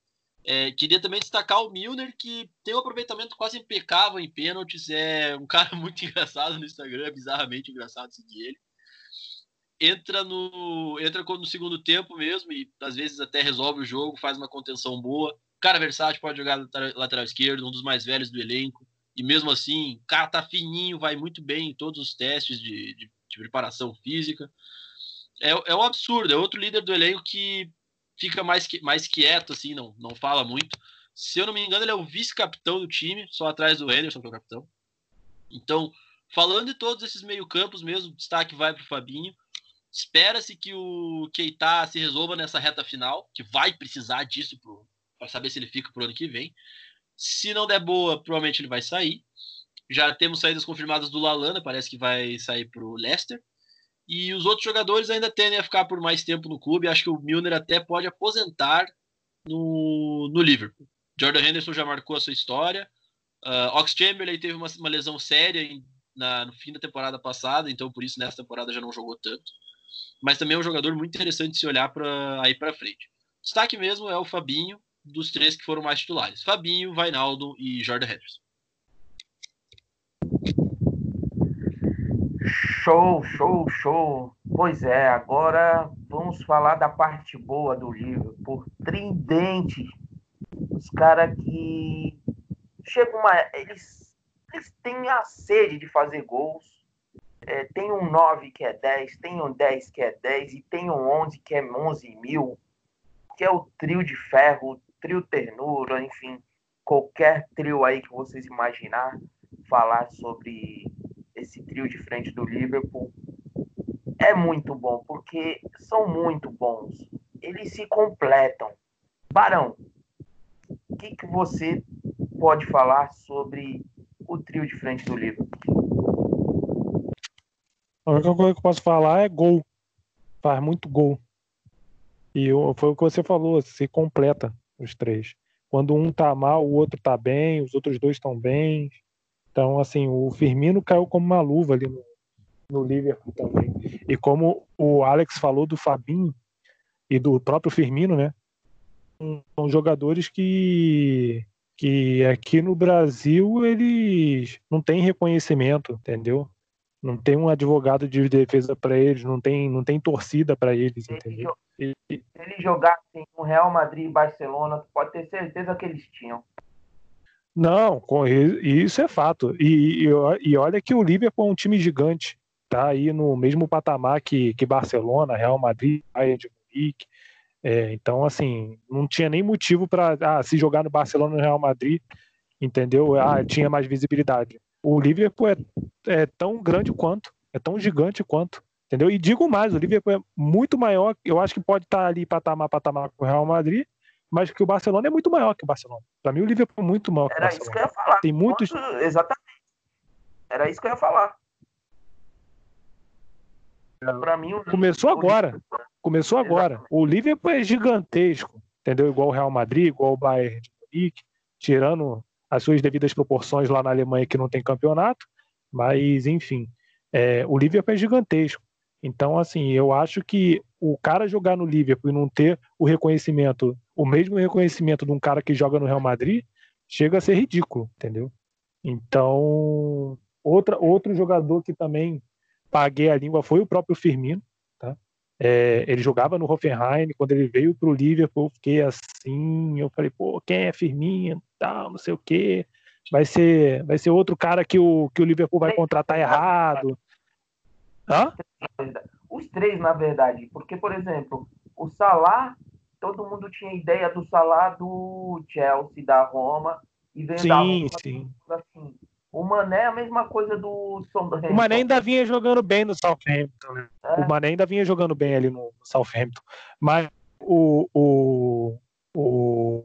S7: É, queria também destacar o Milner, que tem um aproveitamento quase impecável em pênaltis. É um cara [LAUGHS] muito engraçado no Instagram, é bizarramente engraçado seguir ele. Entra no, entra no segundo tempo mesmo e às vezes até resolve o jogo, faz uma contenção boa. Cara versátil, pode jogar lateral esquerdo, um dos mais velhos do elenco. E mesmo assim, o cara tá fininho, vai muito bem em todos os testes de, de, de preparação física. É, é um absurdo, é outro líder do elenco que fica mais, mais quieto, assim, não, não fala muito. Se eu não me engano, ele é o vice-capitão do time, só atrás do Anderson, que é o capitão. Então, Falando de todos esses meio-campos mesmo, o destaque vai para o Fabinho. Espera-se que o Keita se resolva nessa reta final, que vai precisar disso para saber se ele fica pro ano que vem. Se não der boa, provavelmente ele vai sair. Já temos saídas confirmadas do Lalana, parece que vai sair para o Leicester. E os outros jogadores ainda tendem a ficar por mais tempo no clube. Acho que o Milner até pode aposentar no, no Liverpool. Jordan Henderson já marcou a sua história. Uh, Ox Chamberlain teve uma, uma lesão séria em, na, no fim da temporada passada, então por isso nessa temporada já não jogou tanto. Mas também é um jogador muito interessante de se olhar para aí para frente. Destaque mesmo é o Fabinho, dos três que foram mais titulares: Fabinho, Vainaldo e Jordan Henderson.
S3: Show, show, show. Pois é, agora vamos falar da parte boa do livro. Por Tridente, os caras que chegam uma. Eles, eles têm a sede de fazer gols. É, tem um 9 que é 10, tem um 10 que é 10 e tem um 11 que é 11 mil, que é o trio de ferro, trio ternura, enfim, qualquer trio aí que vocês imaginar falar sobre esse trio de frente do Liverpool é muito bom, porque são muito bons. Eles se completam. Barão, o que, que você pode falar sobre o trio de frente do Liverpool?
S5: A única coisa que eu posso falar é gol. Faz muito gol. E foi o que você falou, se completa os três. Quando um tá mal, o outro tá bem, os outros dois estão bem. Então, assim, o Firmino caiu como uma luva ali no, no Liverpool também. E como o Alex falou do Fabinho e do próprio Firmino, né? São jogadores que, que aqui no Brasil eles não têm reconhecimento, entendeu? Não tem um advogado de defesa para eles, não tem, não tem torcida para eles, entendeu?
S3: Se eles jogassem no Real Madrid e Barcelona, pode ter certeza que eles tinham.
S5: Não, isso é fato. E, e, e, olha que o Liverpool é um time gigante. Tá aí no mesmo patamar que, que Barcelona, Real Madrid, Bayern de Munique. É, então, assim, não tinha nem motivo para ah, se jogar no Barcelona no Real Madrid, entendeu? Ah, tinha mais visibilidade. O Liverpool é, é tão grande quanto, é tão gigante quanto, entendeu? E digo mais, o Liverpool é muito maior, eu acho que pode estar ali patamar, patamar com o Real Madrid, mas que o Barcelona é muito maior que o Barcelona. Para mim, o Liverpool é muito maior que o
S3: Era
S5: Barcelona.
S3: isso que eu ia falar.
S5: Tem muitos.
S3: Exatamente. Era isso que eu ia falar. Para mim, o
S5: começou agora. Começou agora. O Liverpool é gigantesco, entendeu? Igual o Real Madrid, igual o Bayern de Munique, tirando as suas devidas proporções lá na Alemanha que não tem campeonato, mas enfim, é, o Liverpool é gigantesco. Então, assim, eu acho que o cara jogar no Liverpool e não ter o reconhecimento, o mesmo reconhecimento de um cara que joga no Real Madrid, chega a ser ridículo, entendeu? Então, outra, outro jogador que também paguei a língua foi o próprio Firmino, tá? É, ele jogava no Hoffenheim, quando ele veio para o Liverpool, eu fiquei assim, eu falei, pô, quem é Firmino, tal, não sei o quê, vai ser, vai ser outro cara que o, que o Liverpool vai contratar errado. Hã?
S3: Os três, na verdade, porque, por exemplo, o Salah, todo mundo tinha ideia do Salah do Chelsea, da Roma, e veio
S5: sim,
S3: da Roma,
S5: sim.
S3: assim. O Mané é a mesma coisa do Southampton.
S5: O Mané ainda vinha jogando bem no Southampton. Né? É. O Mané ainda vinha jogando bem ali no Southampton. Mas o, o, o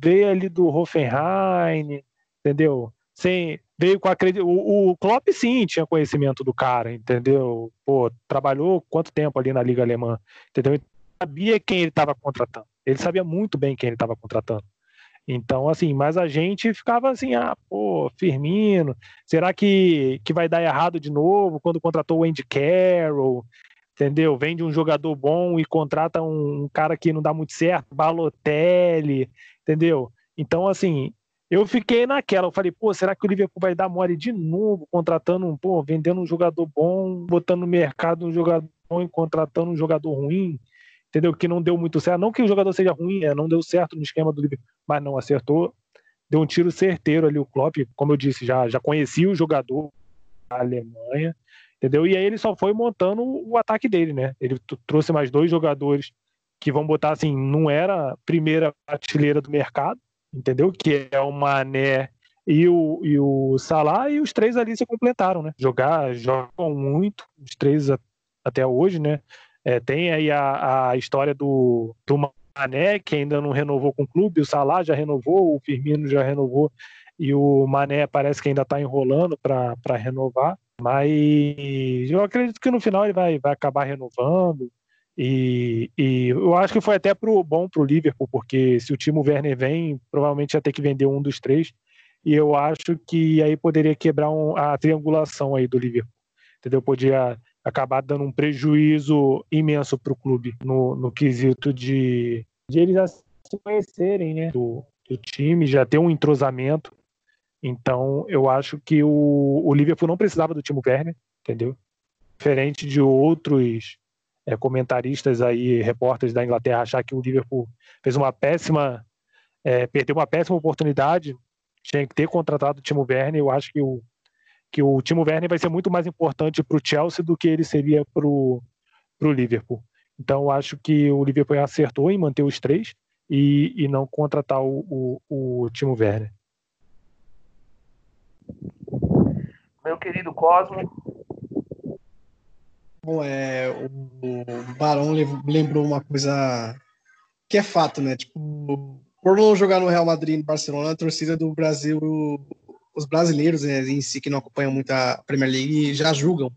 S5: veio ali do Hoffenheim, entendeu? Sem, veio com a o, o Klopp sim tinha conhecimento do cara, entendeu? Pô, trabalhou quanto tempo ali na liga alemã, entendeu? Sabia quem ele estava contratando. Ele sabia muito bem quem ele estava contratando. Então, assim, mas a gente ficava assim, ah, pô, Firmino, será que, que vai dar errado de novo quando contratou o Andy Carroll? Entendeu? Vende um jogador bom e contrata um, um cara que não dá muito certo, Balotelli, entendeu? Então, assim, eu fiquei naquela, eu falei, pô, será que o Liverpool vai dar mole de novo, contratando um, pô, vendendo um jogador bom, botando no mercado um jogador bom e contratando um jogador ruim? Entendeu? Que não deu muito certo. Não que o jogador seja ruim, é, não deu certo no esquema do Liverpool, mas não acertou. Deu um tiro certeiro ali o Klopp, como eu disse, já, já conhecia o jogador da Alemanha, entendeu? E aí ele só foi montando o ataque dele, né? Ele trouxe mais dois jogadores que vão botar assim, não era a primeira prateleira do mercado, entendeu? Que é o Mané e o, e o Salah, e os três ali se completaram, né? Jogar, jogam muito, os três até hoje, né? É, tem aí a, a história do, do Mané, que ainda não renovou com o clube, o Salah já renovou, o Firmino já renovou, e o Mané parece que ainda está enrolando para renovar. Mas eu acredito que no final ele vai, vai acabar renovando. E, e eu acho que foi até pro, bom para o Liverpool, porque se o Timo Werner vem, provavelmente ia ter que vender um dos três. E eu acho que aí poderia quebrar um, a triangulação aí do Liverpool. Entendeu? Podia acabar dando um prejuízo imenso para o clube no, no quesito de, de eles se conhecerem, né? Do, do time, já ter um entrosamento. Então, eu acho que o, o Liverpool não precisava do Timo Werner, entendeu? Diferente de outros é, comentaristas aí, repórteres da Inglaterra, achar que o Liverpool fez uma péssima, é, perdeu uma péssima oportunidade, tinha que ter contratado o Timo Werner. Eu acho que o, que o Timo Werner vai ser muito mais importante para o Chelsea do que ele seria para o Liverpool. Então, eu acho que o Liverpool acertou em manter os três e, e não contratar o, o, o Timo Werner.
S3: Meu querido Cosmo.
S4: Bom, é, o, o Barão lembrou uma coisa que é fato, né? Tipo, por não jogar no Real Madrid e no Barcelona, a torcida do Brasil, os brasileiros né, em si que não acompanham muito a Premier League já julgam.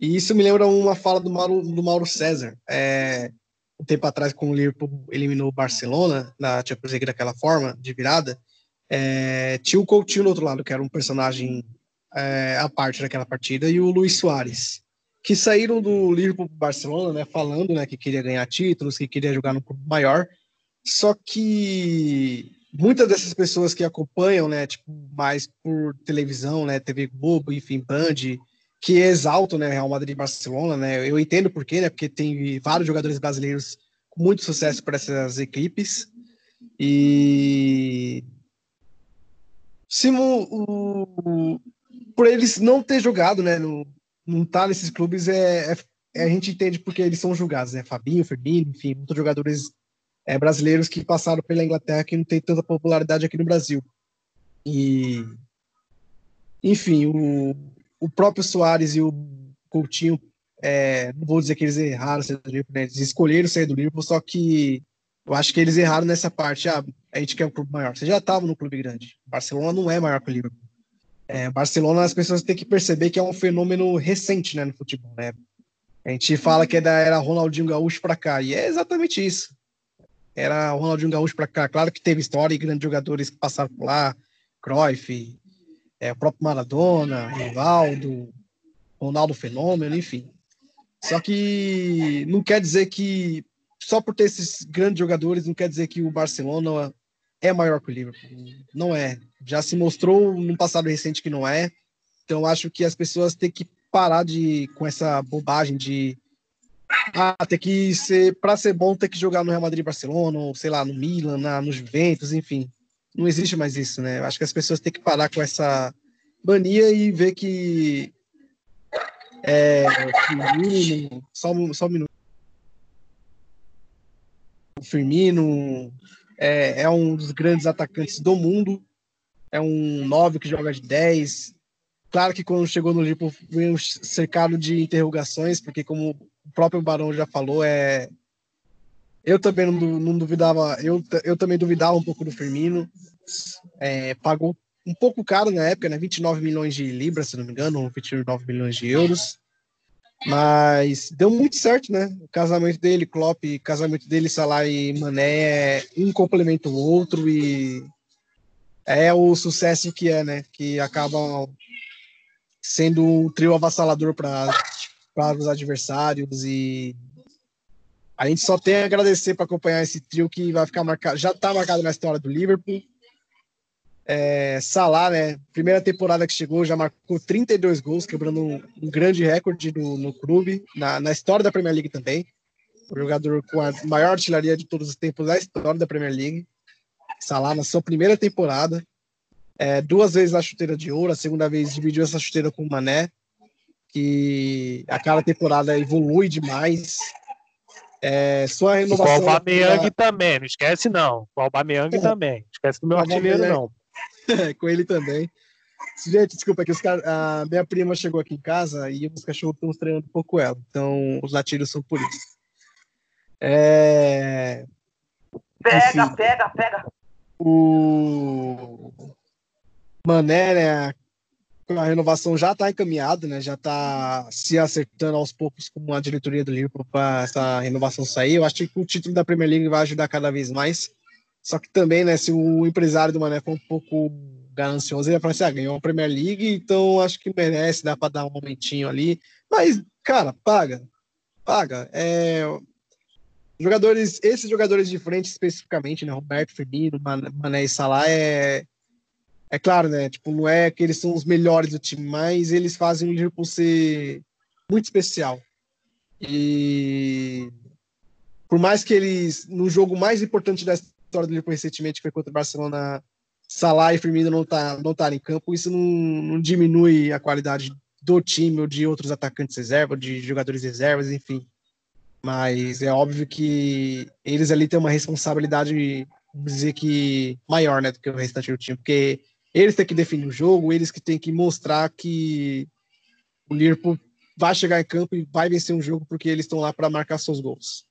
S4: E isso me lembra uma fala do Mauro, do Mauro César. É, um tempo atrás, quando o Liverpool eliminou o Barcelona na Champions League daquela forma, de virada, é, tinha o Coutinho do outro lado, que era um personagem é, à parte daquela partida, e o Luiz Soares, que saíram do Liverpool para Barcelona, né, falando né, que queria ganhar títulos, que queria jogar no clube maior, só que muitas dessas pessoas que acompanham, né, tipo, mais por televisão, né, TV Globo, enfim, Band, que exaltam, né, Real Madrid e Barcelona, né, eu entendo por quê, né, porque tem vários jogadores brasileiros com muito sucesso para essas equipes, e se o, o, por eles não ter jogado, né, no, não estar tá nesses clubes, é, é, a gente entende porque eles são julgados, né, Fabinho, Firmino, enfim, muitos jogadores é, brasileiros que passaram pela Inglaterra que não tem tanta popularidade aqui no Brasil. E, enfim, o, o próprio Soares e o Coutinho, é, não vou dizer que eles erraram sair do Liverpool, né? eles escolheram sair do Liverpool, só que eu acho que eles erraram nessa parte. Ah, a gente quer um clube maior. Você já estava no clube grande. Barcelona não é maior que o Liverpool. É, Barcelona, as pessoas têm que perceber que é um fenômeno recente né, no futebol. Né? A gente fala que é da era Ronaldinho Gaúcho para cá, e é exatamente isso era o Ronaldinho Gaúcho para cá. Claro que teve história e grandes jogadores que passaram por lá, Cruyff, é, o próprio Maradona, Rivaldo, Ronaldo Fenômeno, enfim. Só que não quer dizer que só por ter esses grandes jogadores não quer dizer que o Barcelona é maior que o Liverpool. Não é. Já se mostrou no passado recente que não é. Então acho que as pessoas têm que parar de com essa bobagem de ah, tem que ser, para ser bom, tem que jogar no Real Madrid Barcelona, ou sei lá, no Milan, na, no Juventus, enfim. Não existe mais isso, né? Acho que as pessoas têm que parar com essa mania e ver que. É, Firmino, só, só um minuto. O Firmino é, é um dos grandes atacantes do mundo, é um 9 que joga de 10. Claro que quando chegou no Liverpool veio cercado de interrogações, porque como o próprio Barão já falou, é. Eu também não, não duvidava, eu, eu também duvidava um pouco do Firmino. É, pagou um pouco caro na época, né? 29 milhões de libras, se não me engano, 29 milhões de euros. Mas deu muito certo, né? O casamento dele, Klopp, casamento dele, Salah e Mané, um complementa o outro e é o sucesso que é, né? Que acaba sendo um trio avassalador para para os adversários e a gente só tem a agradecer para acompanhar esse trio que vai ficar marcado, já está marcado na história do Liverpool. É, Salah, né? Primeira temporada que chegou, já marcou 32 gols, quebrando um, grande recorde do, no clube, na, na história da Premier League também. O jogador com a maior artilharia de todos os tempos da história da Premier League. Salah na sua primeira temporada. É, duas vezes na chuteira de ouro, a segunda vez dividiu essa chuteira com o Mané que a cada temporada evolui demais. É, sua renovação.
S5: O Aubameyang também, não esquece não. O Aubameyang é. também. Não esquece do meu artilheiro, não. [LAUGHS]
S4: com ele também. Gente, desculpa, é que os car... a minha prima chegou aqui em casa e os cachorros estão estranhando um pouco ela. Então, os latidos são por isso. É...
S3: Pega,
S4: Enfim.
S3: pega, pega.
S4: O Mané, né, a renovação já está encaminhada, né, já está se acertando aos poucos com a diretoria do Liverpool para essa renovação sair. Eu acho que o título da Premier League vai ajudar cada vez mais. Só que também, né, se o empresário do Mané for um pouco ganancioso, ele vai falar assim, ah, ganhou a Premier League, então acho que merece, dá para dar um aumentinho ali. Mas, cara, paga. Paga. É, jogadores, esses jogadores de frente especificamente, né, Roberto Firmino, Man- Mané e Salah, é, é claro, né, tipo, não é que eles são os melhores do time, mas eles fazem o Liverpool ser muito especial. E por mais que eles, no jogo mais importante da história do Liverpool recentemente, que foi contra o Barcelona, Salah e Firmino não tá, não tá em campo, isso não, não diminui a qualidade do time ou de outros atacantes reserva, de jogadores reservas, enfim. Mas é óbvio que eles ali têm uma responsabilidade, dizer que maior, né, do que o restante do time, porque eles têm que definir o jogo, eles que têm que mostrar que o Liverpool vai chegar em campo e vai vencer um jogo porque eles estão lá para marcar seus gols.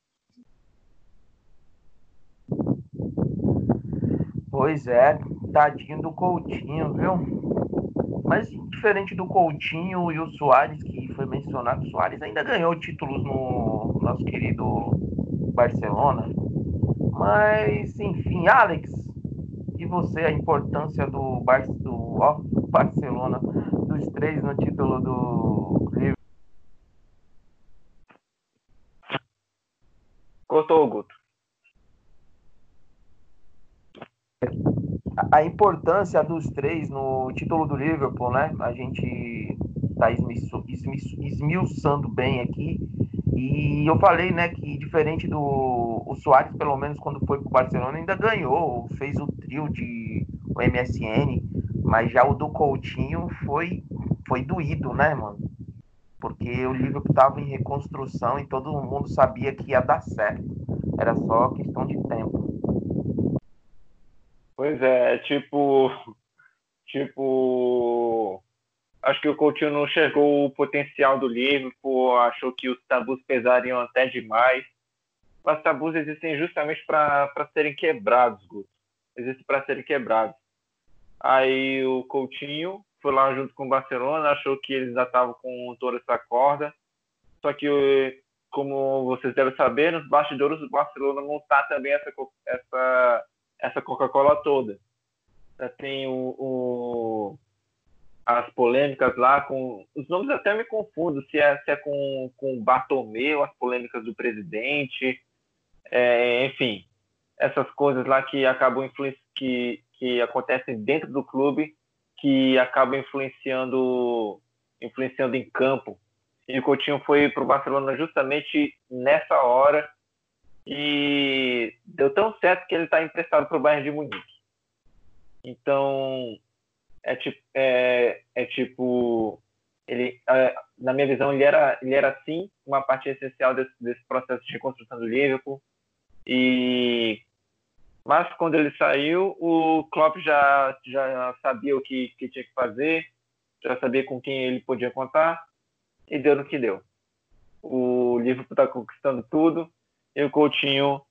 S3: Pois é, tadinho do Coutinho, viu? Mas diferente do Coutinho e o Soares, que foi mencionado, o Soares ainda ganhou títulos no nosso querido Barcelona. Mas, enfim, Alex, e você, a importância do, Bar do Barcelona, dos três no título do Liverpool?
S6: Cortou o Guto.
S3: a- importância dos três no título do Liverpool, né? A gente tá esmiço- esmiuçando bem aqui. E eu falei, né, que diferente do o Soares, pelo menos quando foi pro Barcelona, ainda ganhou, fez o trio de o MSN, mas já o do Coutinho foi foi doído, né, mano? Porque o Liverpool tava em reconstrução e todo mundo sabia que ia dar certo. Era só questão de tempo.
S6: Pois é, tipo. Tipo. Acho que o Coutinho não enxergou o potencial do Liverpool, achou que os tabus pesariam até demais. Mas tabus existem justamente para serem quebrados, Guto. Existem para serem quebrados. Aí o Coutinho foi lá junto com o Barcelona, achou que eles já estavam com toda essa corda. Só que, como vocês devem saber, nos bastidores do Barcelona não está também essa, essa, essa Coca-Cola toda. Já tem o, o- as polêmicas lá com. Os nomes até me confundo, se é, se é com, com o Bartomeu, as polêmicas do presidente, é, enfim, essas coisas lá que acabam influen- que, que acontecem dentro do clube que acabam influenciando influenciando em campo. E o Coutinho foi para o Barcelona justamente nessa hora e deu tão certo que ele está emprestado para o Bayern de Munique. Então, é tipo, é, é tipo ele, é, na minha visão, ele era, ele era sim uma parte essencial desse, desse processo de reconstrução do Liverpool. E mas quando ele saiu, o Klopp já, já sabia o que, que tinha que fazer, já sabia com quem ele podia contar e deu no que deu. O Liverpool está conquistando tudo e o Coutinho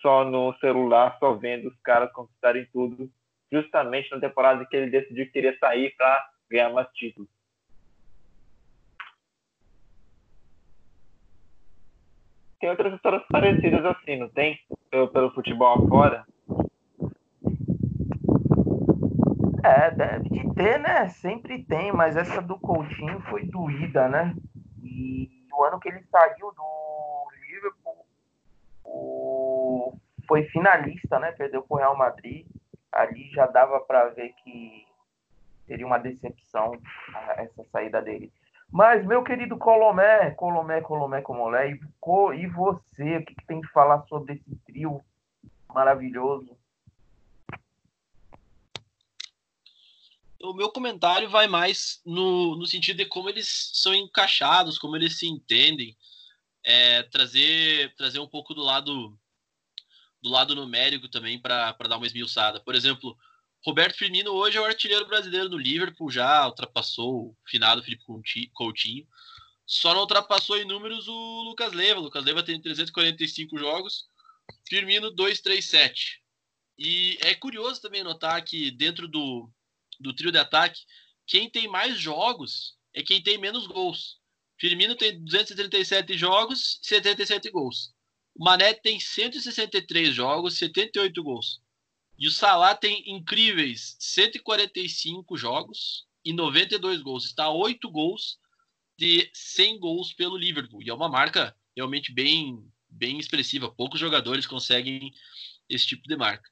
S6: só no celular, só vendo os caras conquistarem tudo, justamente na temporada que ele decidiu que queria sair para ganhar mais títulos. Tem outras histórias parecidas assim, não tem? Pelo, pelo futebol afora.
S3: É, deve de ter, né? Sempre tem, mas essa do Coutinho foi doída, né? E o ano que ele saiu do Liverpool, o... foi finalista, né? Perdeu pro Real Madrid. Ali já dava para ver que seria uma decepção essa saída dele. Mas, meu querido Colomé, Colomé, Colomé, Comolé, e, e você, o que, que tem de falar sobre esse trio maravilhoso?
S7: O meu comentário vai mais no, no sentido de como eles são encaixados, como eles se entendem, é, trazer, trazer um pouco do lado do lado numérico também para dar uma esmiuçada. Por exemplo, Roberto Firmino hoje é o artilheiro brasileiro do Liverpool, já ultrapassou o finado Felipe Coutinho. Só não ultrapassou em números o Lucas Leiva. O Lucas Leiva tem 345 jogos, Firmino 237. E é curioso também notar que dentro do, do trio de ataque, quem tem mais jogos é quem tem menos gols. Firmino tem 237 jogos, 77 gols. O Mané tem 163 jogos, 78 gols. E o Salah tem incríveis 145 jogos e 92 gols. Está a 8 gols de 100 gols pelo Liverpool. E é uma marca realmente bem, bem expressiva. Poucos jogadores conseguem esse tipo de marca.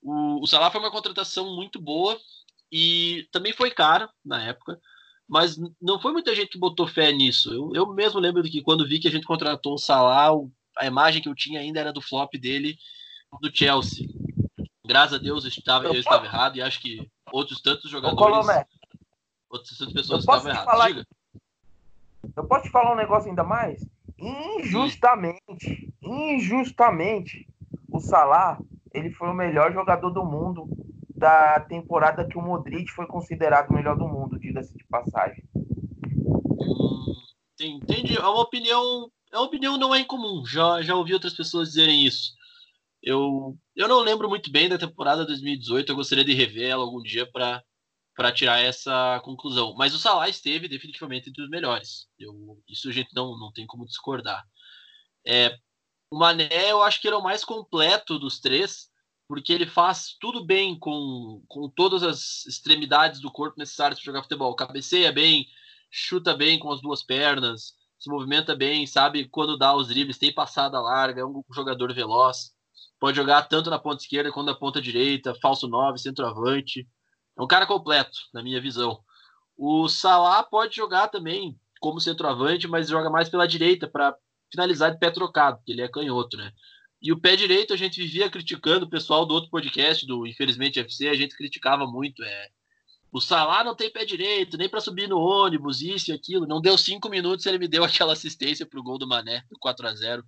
S7: O, o Salah foi uma contratação muito boa e também foi cara na época, mas não foi muita gente que botou fé nisso. Eu, eu mesmo lembro que quando vi que a gente contratou o Salah, a imagem que eu tinha ainda era do flop dele do Chelsea. Graças a Deus eu estava, eu estava errado e acho que outros tantos jogadores, outras tantas pessoas estavam erradas. Falar... Diga.
S3: Eu posso te falar um negócio ainda mais? Injustamente, injustamente, o Salah, ele foi o melhor jogador do mundo da temporada que o Modric foi considerado o melhor do mundo, diga-se de passagem.
S7: Hum, entendi. É uma opinião, uma opinião não é incomum. Já, já ouvi outras pessoas dizerem isso. Eu, eu não lembro muito bem da temporada 2018. Eu gostaria de rever ela algum dia para para tirar essa conclusão. Mas o Salah esteve definitivamente entre os melhores. Eu, isso a gente não, não tem como discordar. É, o Mané, eu acho que ele é o mais completo dos três, porque ele faz tudo bem com, com todas as extremidades do corpo necessárias para jogar futebol. Cabeceia bem, chuta bem com as duas pernas, se movimenta bem, sabe quando dá os dribles, tem passada larga, é um jogador veloz. Pode jogar tanto na ponta esquerda quanto na ponta direita, falso 9, centroavante. É um cara completo, na minha visão. O Salah pode jogar também como centroavante, mas joga mais pela direita para finalizar de pé trocado, porque ele é canhoto, né? E o pé direito a gente vivia criticando o pessoal do outro podcast, do Infelizmente FC, a gente criticava muito. É, o Salah não tem pé direito, nem para subir no ônibus, isso e aquilo. Não deu cinco minutos ele me deu [LAUGHS] aquela assistência para o gol do Mané, do 4 a 0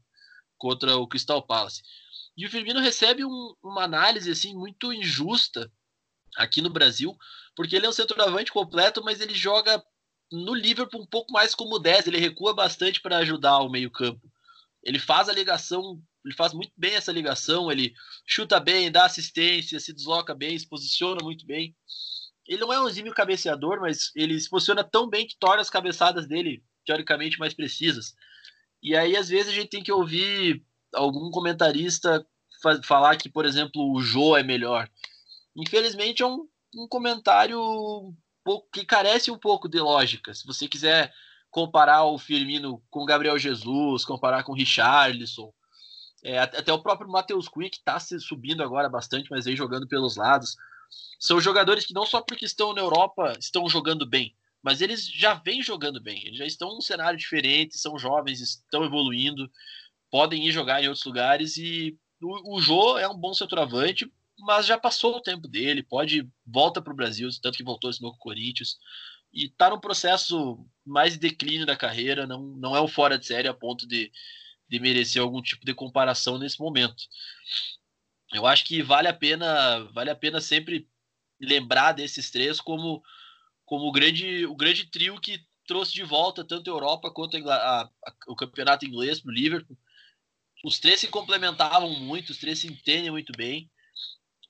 S7: contra o Crystal Palace. E o Firmino recebe um, uma análise assim muito injusta aqui no Brasil, porque ele é um centroavante completo, mas ele joga no Liverpool um pouco mais como 10, ele recua bastante para ajudar o meio-campo. Ele faz a ligação, ele faz muito bem essa ligação, ele chuta bem, dá assistência, se desloca bem, se posiciona muito bem. Ele não é um exímio cabeceador, mas ele se posiciona tão bem que torna as cabeçadas dele teoricamente mais precisas. E aí às vezes a gente tem que ouvir algum comentarista falar que, por exemplo, o Jô é melhor. Infelizmente é um, um comentário um pouco, que carece um pouco de lógica. Se você quiser comparar o Firmino com o Gabriel Jesus, comparar com o Richarlison, é, até o próprio Matheus que está se subindo agora bastante, mas aí jogando pelos lados. São jogadores que não só porque estão na Europa estão jogando bem, mas eles já vêm jogando bem. Eles já estão num cenário diferente, são jovens, estão evoluindo, podem ir jogar em outros lugares e o, o Jô é um bom centroavante, mas já passou o tempo dele, pode volta para o Brasil, tanto que voltou esse novo Corinthians e está no processo mais de declínio da carreira, não, não é um fora de série a ponto de, de merecer algum tipo de comparação nesse momento. Eu acho que vale a pena, vale a pena sempre lembrar desses três como como o grande o grande trio que trouxe de volta tanto a Europa quanto a, a, a, o campeonato inglês para o Liverpool. Os três se complementavam muito, os três se entendem muito bem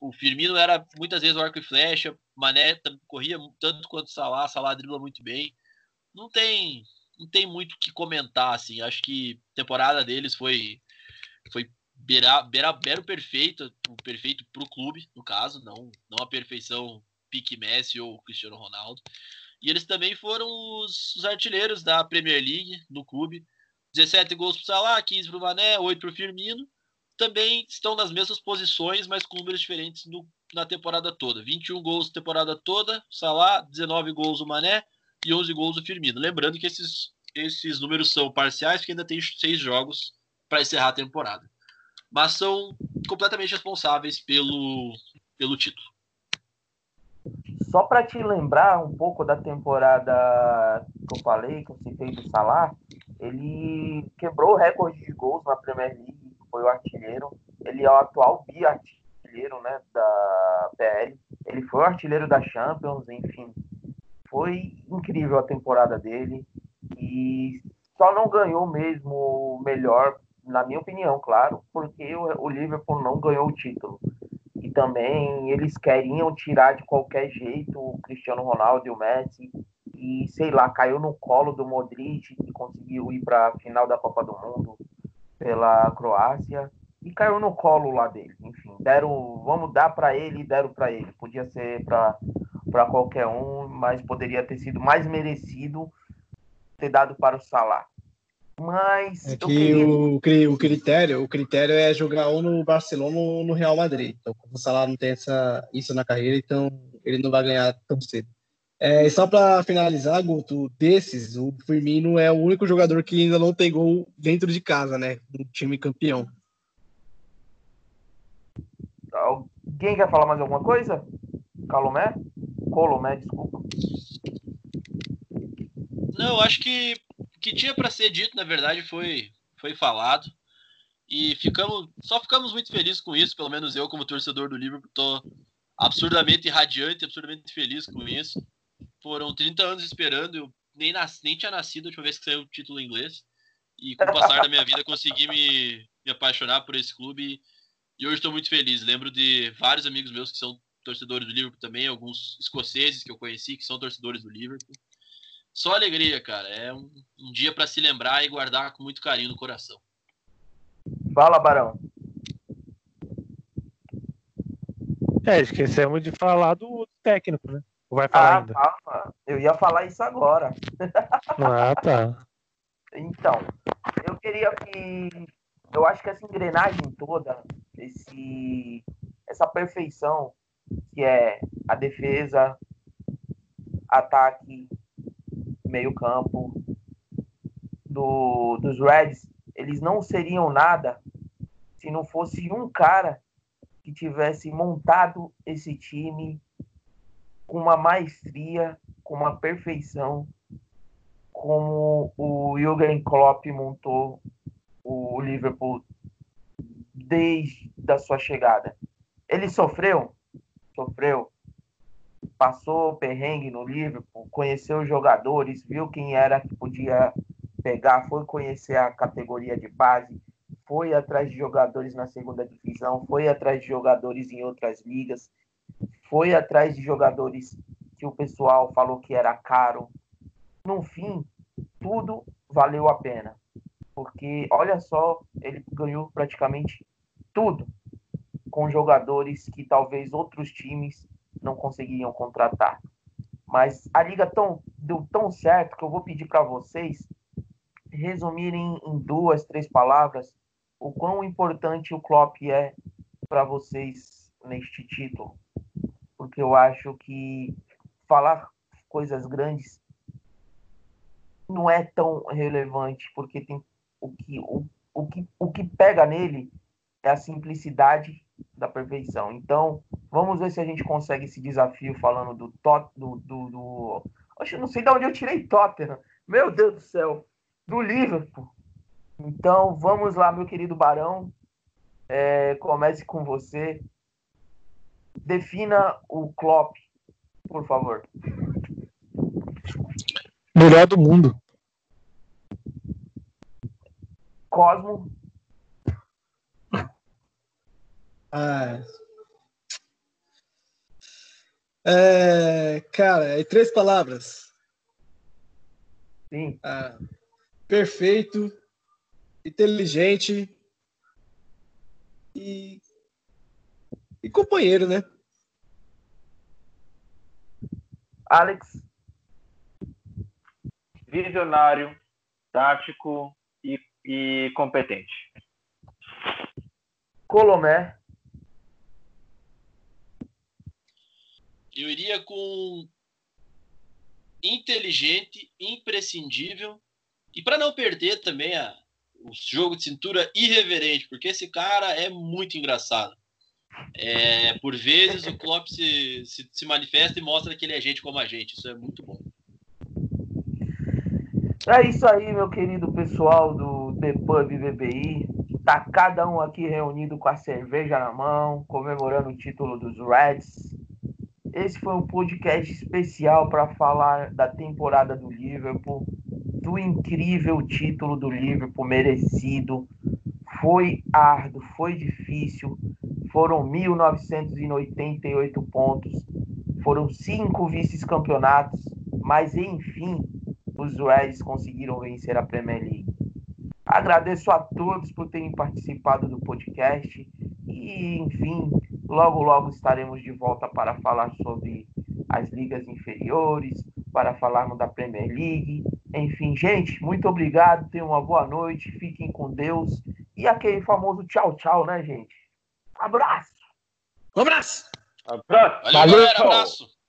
S7: o Firmino era muitas vezes o arco e flecha, Mané corria tanto quanto Salah, Salah dribla muito bem. Não tem, não tem muito o que comentar, assim. Acho que a temporada deles foi foi beira, beira, beira o perfeito, o perfeito para o clube, no caso, não, não a perfeição pique Messi ou Cristiano Ronaldo. E eles também foram os, os artilheiros da Premier League no clube. 17 gols para o Salah, 15 para o Mané, 8 para o Firmino também estão nas mesmas posições, mas com números diferentes no, na temporada toda. 21 gols na temporada toda, Salah, 19 gols o Mané e 11 gols o Firmino. Lembrando que esses, esses números são parciais, porque ainda tem seis jogos para encerrar a temporada. Mas são completamente responsáveis pelo, pelo título.
S3: Só para te lembrar um pouco da temporada que eu falei, que eu citei do Salah, ele quebrou o recorde de gols na Premier League foi o artilheiro. Ele é o atual bi-artilheiro né, da PL. Ele foi o artilheiro da Champions, enfim. Foi incrível a temporada dele. E só não ganhou mesmo o melhor, na minha opinião, claro, porque o, o Liverpool não ganhou o título. E também eles queriam tirar de qualquer jeito o Cristiano Ronaldo e o Messi. E sei lá, caiu no colo do Modric, que conseguiu ir para a final da Copa do Mundo pela Croácia e caiu no colo lá dele. Enfim, deram, vamos dar para ele, deram para ele. Podia ser para qualquer um, mas poderia ter sido mais merecido ter dado para o Salah. Mas
S4: É
S3: eu
S4: que
S3: queria-
S4: o, o critério, o critério é jogar ou no Barcelona ou no Real Madrid. Então, como o Salah não tem essa, isso na carreira, então ele não vai ganhar tão cedo. É, só para finalizar, Guto, desses, o Firmino é o único jogador que ainda não tem gol dentro de casa, né? Do time campeão.
S3: Alguém quer falar mais alguma coisa? Calomé? Colomé, desculpa.
S7: Não, eu acho que que tinha para ser dito, na verdade, foi, foi falado. E ficamos, só ficamos muito felizes com isso, pelo menos eu, como torcedor do Liverpool, tô absurdamente radiante, absurdamente feliz com isso. Foram 30 anos esperando, eu nem, nem tinha nascido a última vez que saiu o título inglês. E com o passar da minha vida consegui me, me apaixonar por esse clube. E hoje estou muito feliz. Lembro de vários amigos meus que são torcedores do Liverpool também, alguns escoceses que eu conheci que são torcedores do Liverpool. Só alegria, cara. É um, um dia para se lembrar e guardar com muito carinho no coração.
S3: Fala, Barão.
S5: É, esquecemos de falar do técnico, né? Ou vai falar
S3: Ah,
S5: ainda?
S3: calma. Eu ia falar isso agora. [LAUGHS]
S5: Ah, tá.
S3: Então, eu queria que. Eu acho que essa engrenagem toda, esse, essa perfeição que é a defesa, ataque, meio-campo do, dos Reds, eles não seriam nada se não fosse um cara que tivesse montado esse time com uma maestria, com uma perfeição, como o Jürgen Klopp montou o Liverpool desde a sua chegada. Ele sofreu, sofreu, passou perrengue no Liverpool, conheceu os jogadores, viu quem era que podia pegar, foi conhecer a categoria de base, foi atrás de jogadores na segunda divisão, foi atrás de jogadores em outras ligas, foi atrás de jogadores que o pessoal falou que era caro. No fim, tudo valeu a pena. Porque, olha só, ele ganhou praticamente tudo com jogadores que talvez outros times não conseguiriam contratar. Mas a liga tão, deu tão certo que eu vou pedir para vocês resumirem em duas, três palavras o quão importante o Klopp é para vocês neste título. Porque eu acho que falar coisas grandes não é tão relevante, porque tem o que, o, o que, o que pega nele é a simplicidade da perfeição. Então, vamos ver se a gente consegue esse desafio falando do Tot, do, do, do... Oxe, eu não sei de onde eu tirei Tottenham. Meu Deus do céu. Do Liverpool. Então, vamos lá, meu querido Barão. É, comece com você. Defina o Klopp, por favor.
S5: Melhor do mundo.
S3: Cosmo,
S4: Ah. É, cara, em três palavras.
S3: sim.
S4: Ah, perfeito, inteligente e, e companheiro, né?
S3: Alex,
S6: Visionário, tático e, e competente.
S3: Colomé,
S7: Eu iria com inteligente, imprescindível e para não perder também a, o jogo de cintura irreverente, porque esse cara é muito engraçado. É, por vezes o Klopp se, se, se manifesta e mostra que ele é gente como a gente. Isso é muito bom.
S3: É isso aí, meu querido pessoal do The Pub BBI. Tá cada um aqui reunido com a cerveja na mão, comemorando o título dos Reds. Esse foi um podcast especial para falar da temporada do Liverpool, do incrível título do Liverpool merecido. Foi árduo, foi difícil. Foram 1.988 pontos, foram cinco vice-campeonatos, mas enfim, os Reds conseguiram vencer a Premier League. Agradeço a todos por terem participado do podcast e, enfim, logo logo estaremos de volta para falar sobre as ligas inferiores, para falarmos da Premier League. Enfim, gente, muito obrigado, tenham uma boa noite, fiquem com Deus e aquele famoso tchau, tchau, né, gente? Abraço!
S4: Um abraço!
S6: Abraço!
S7: Valeu, galera, abraço!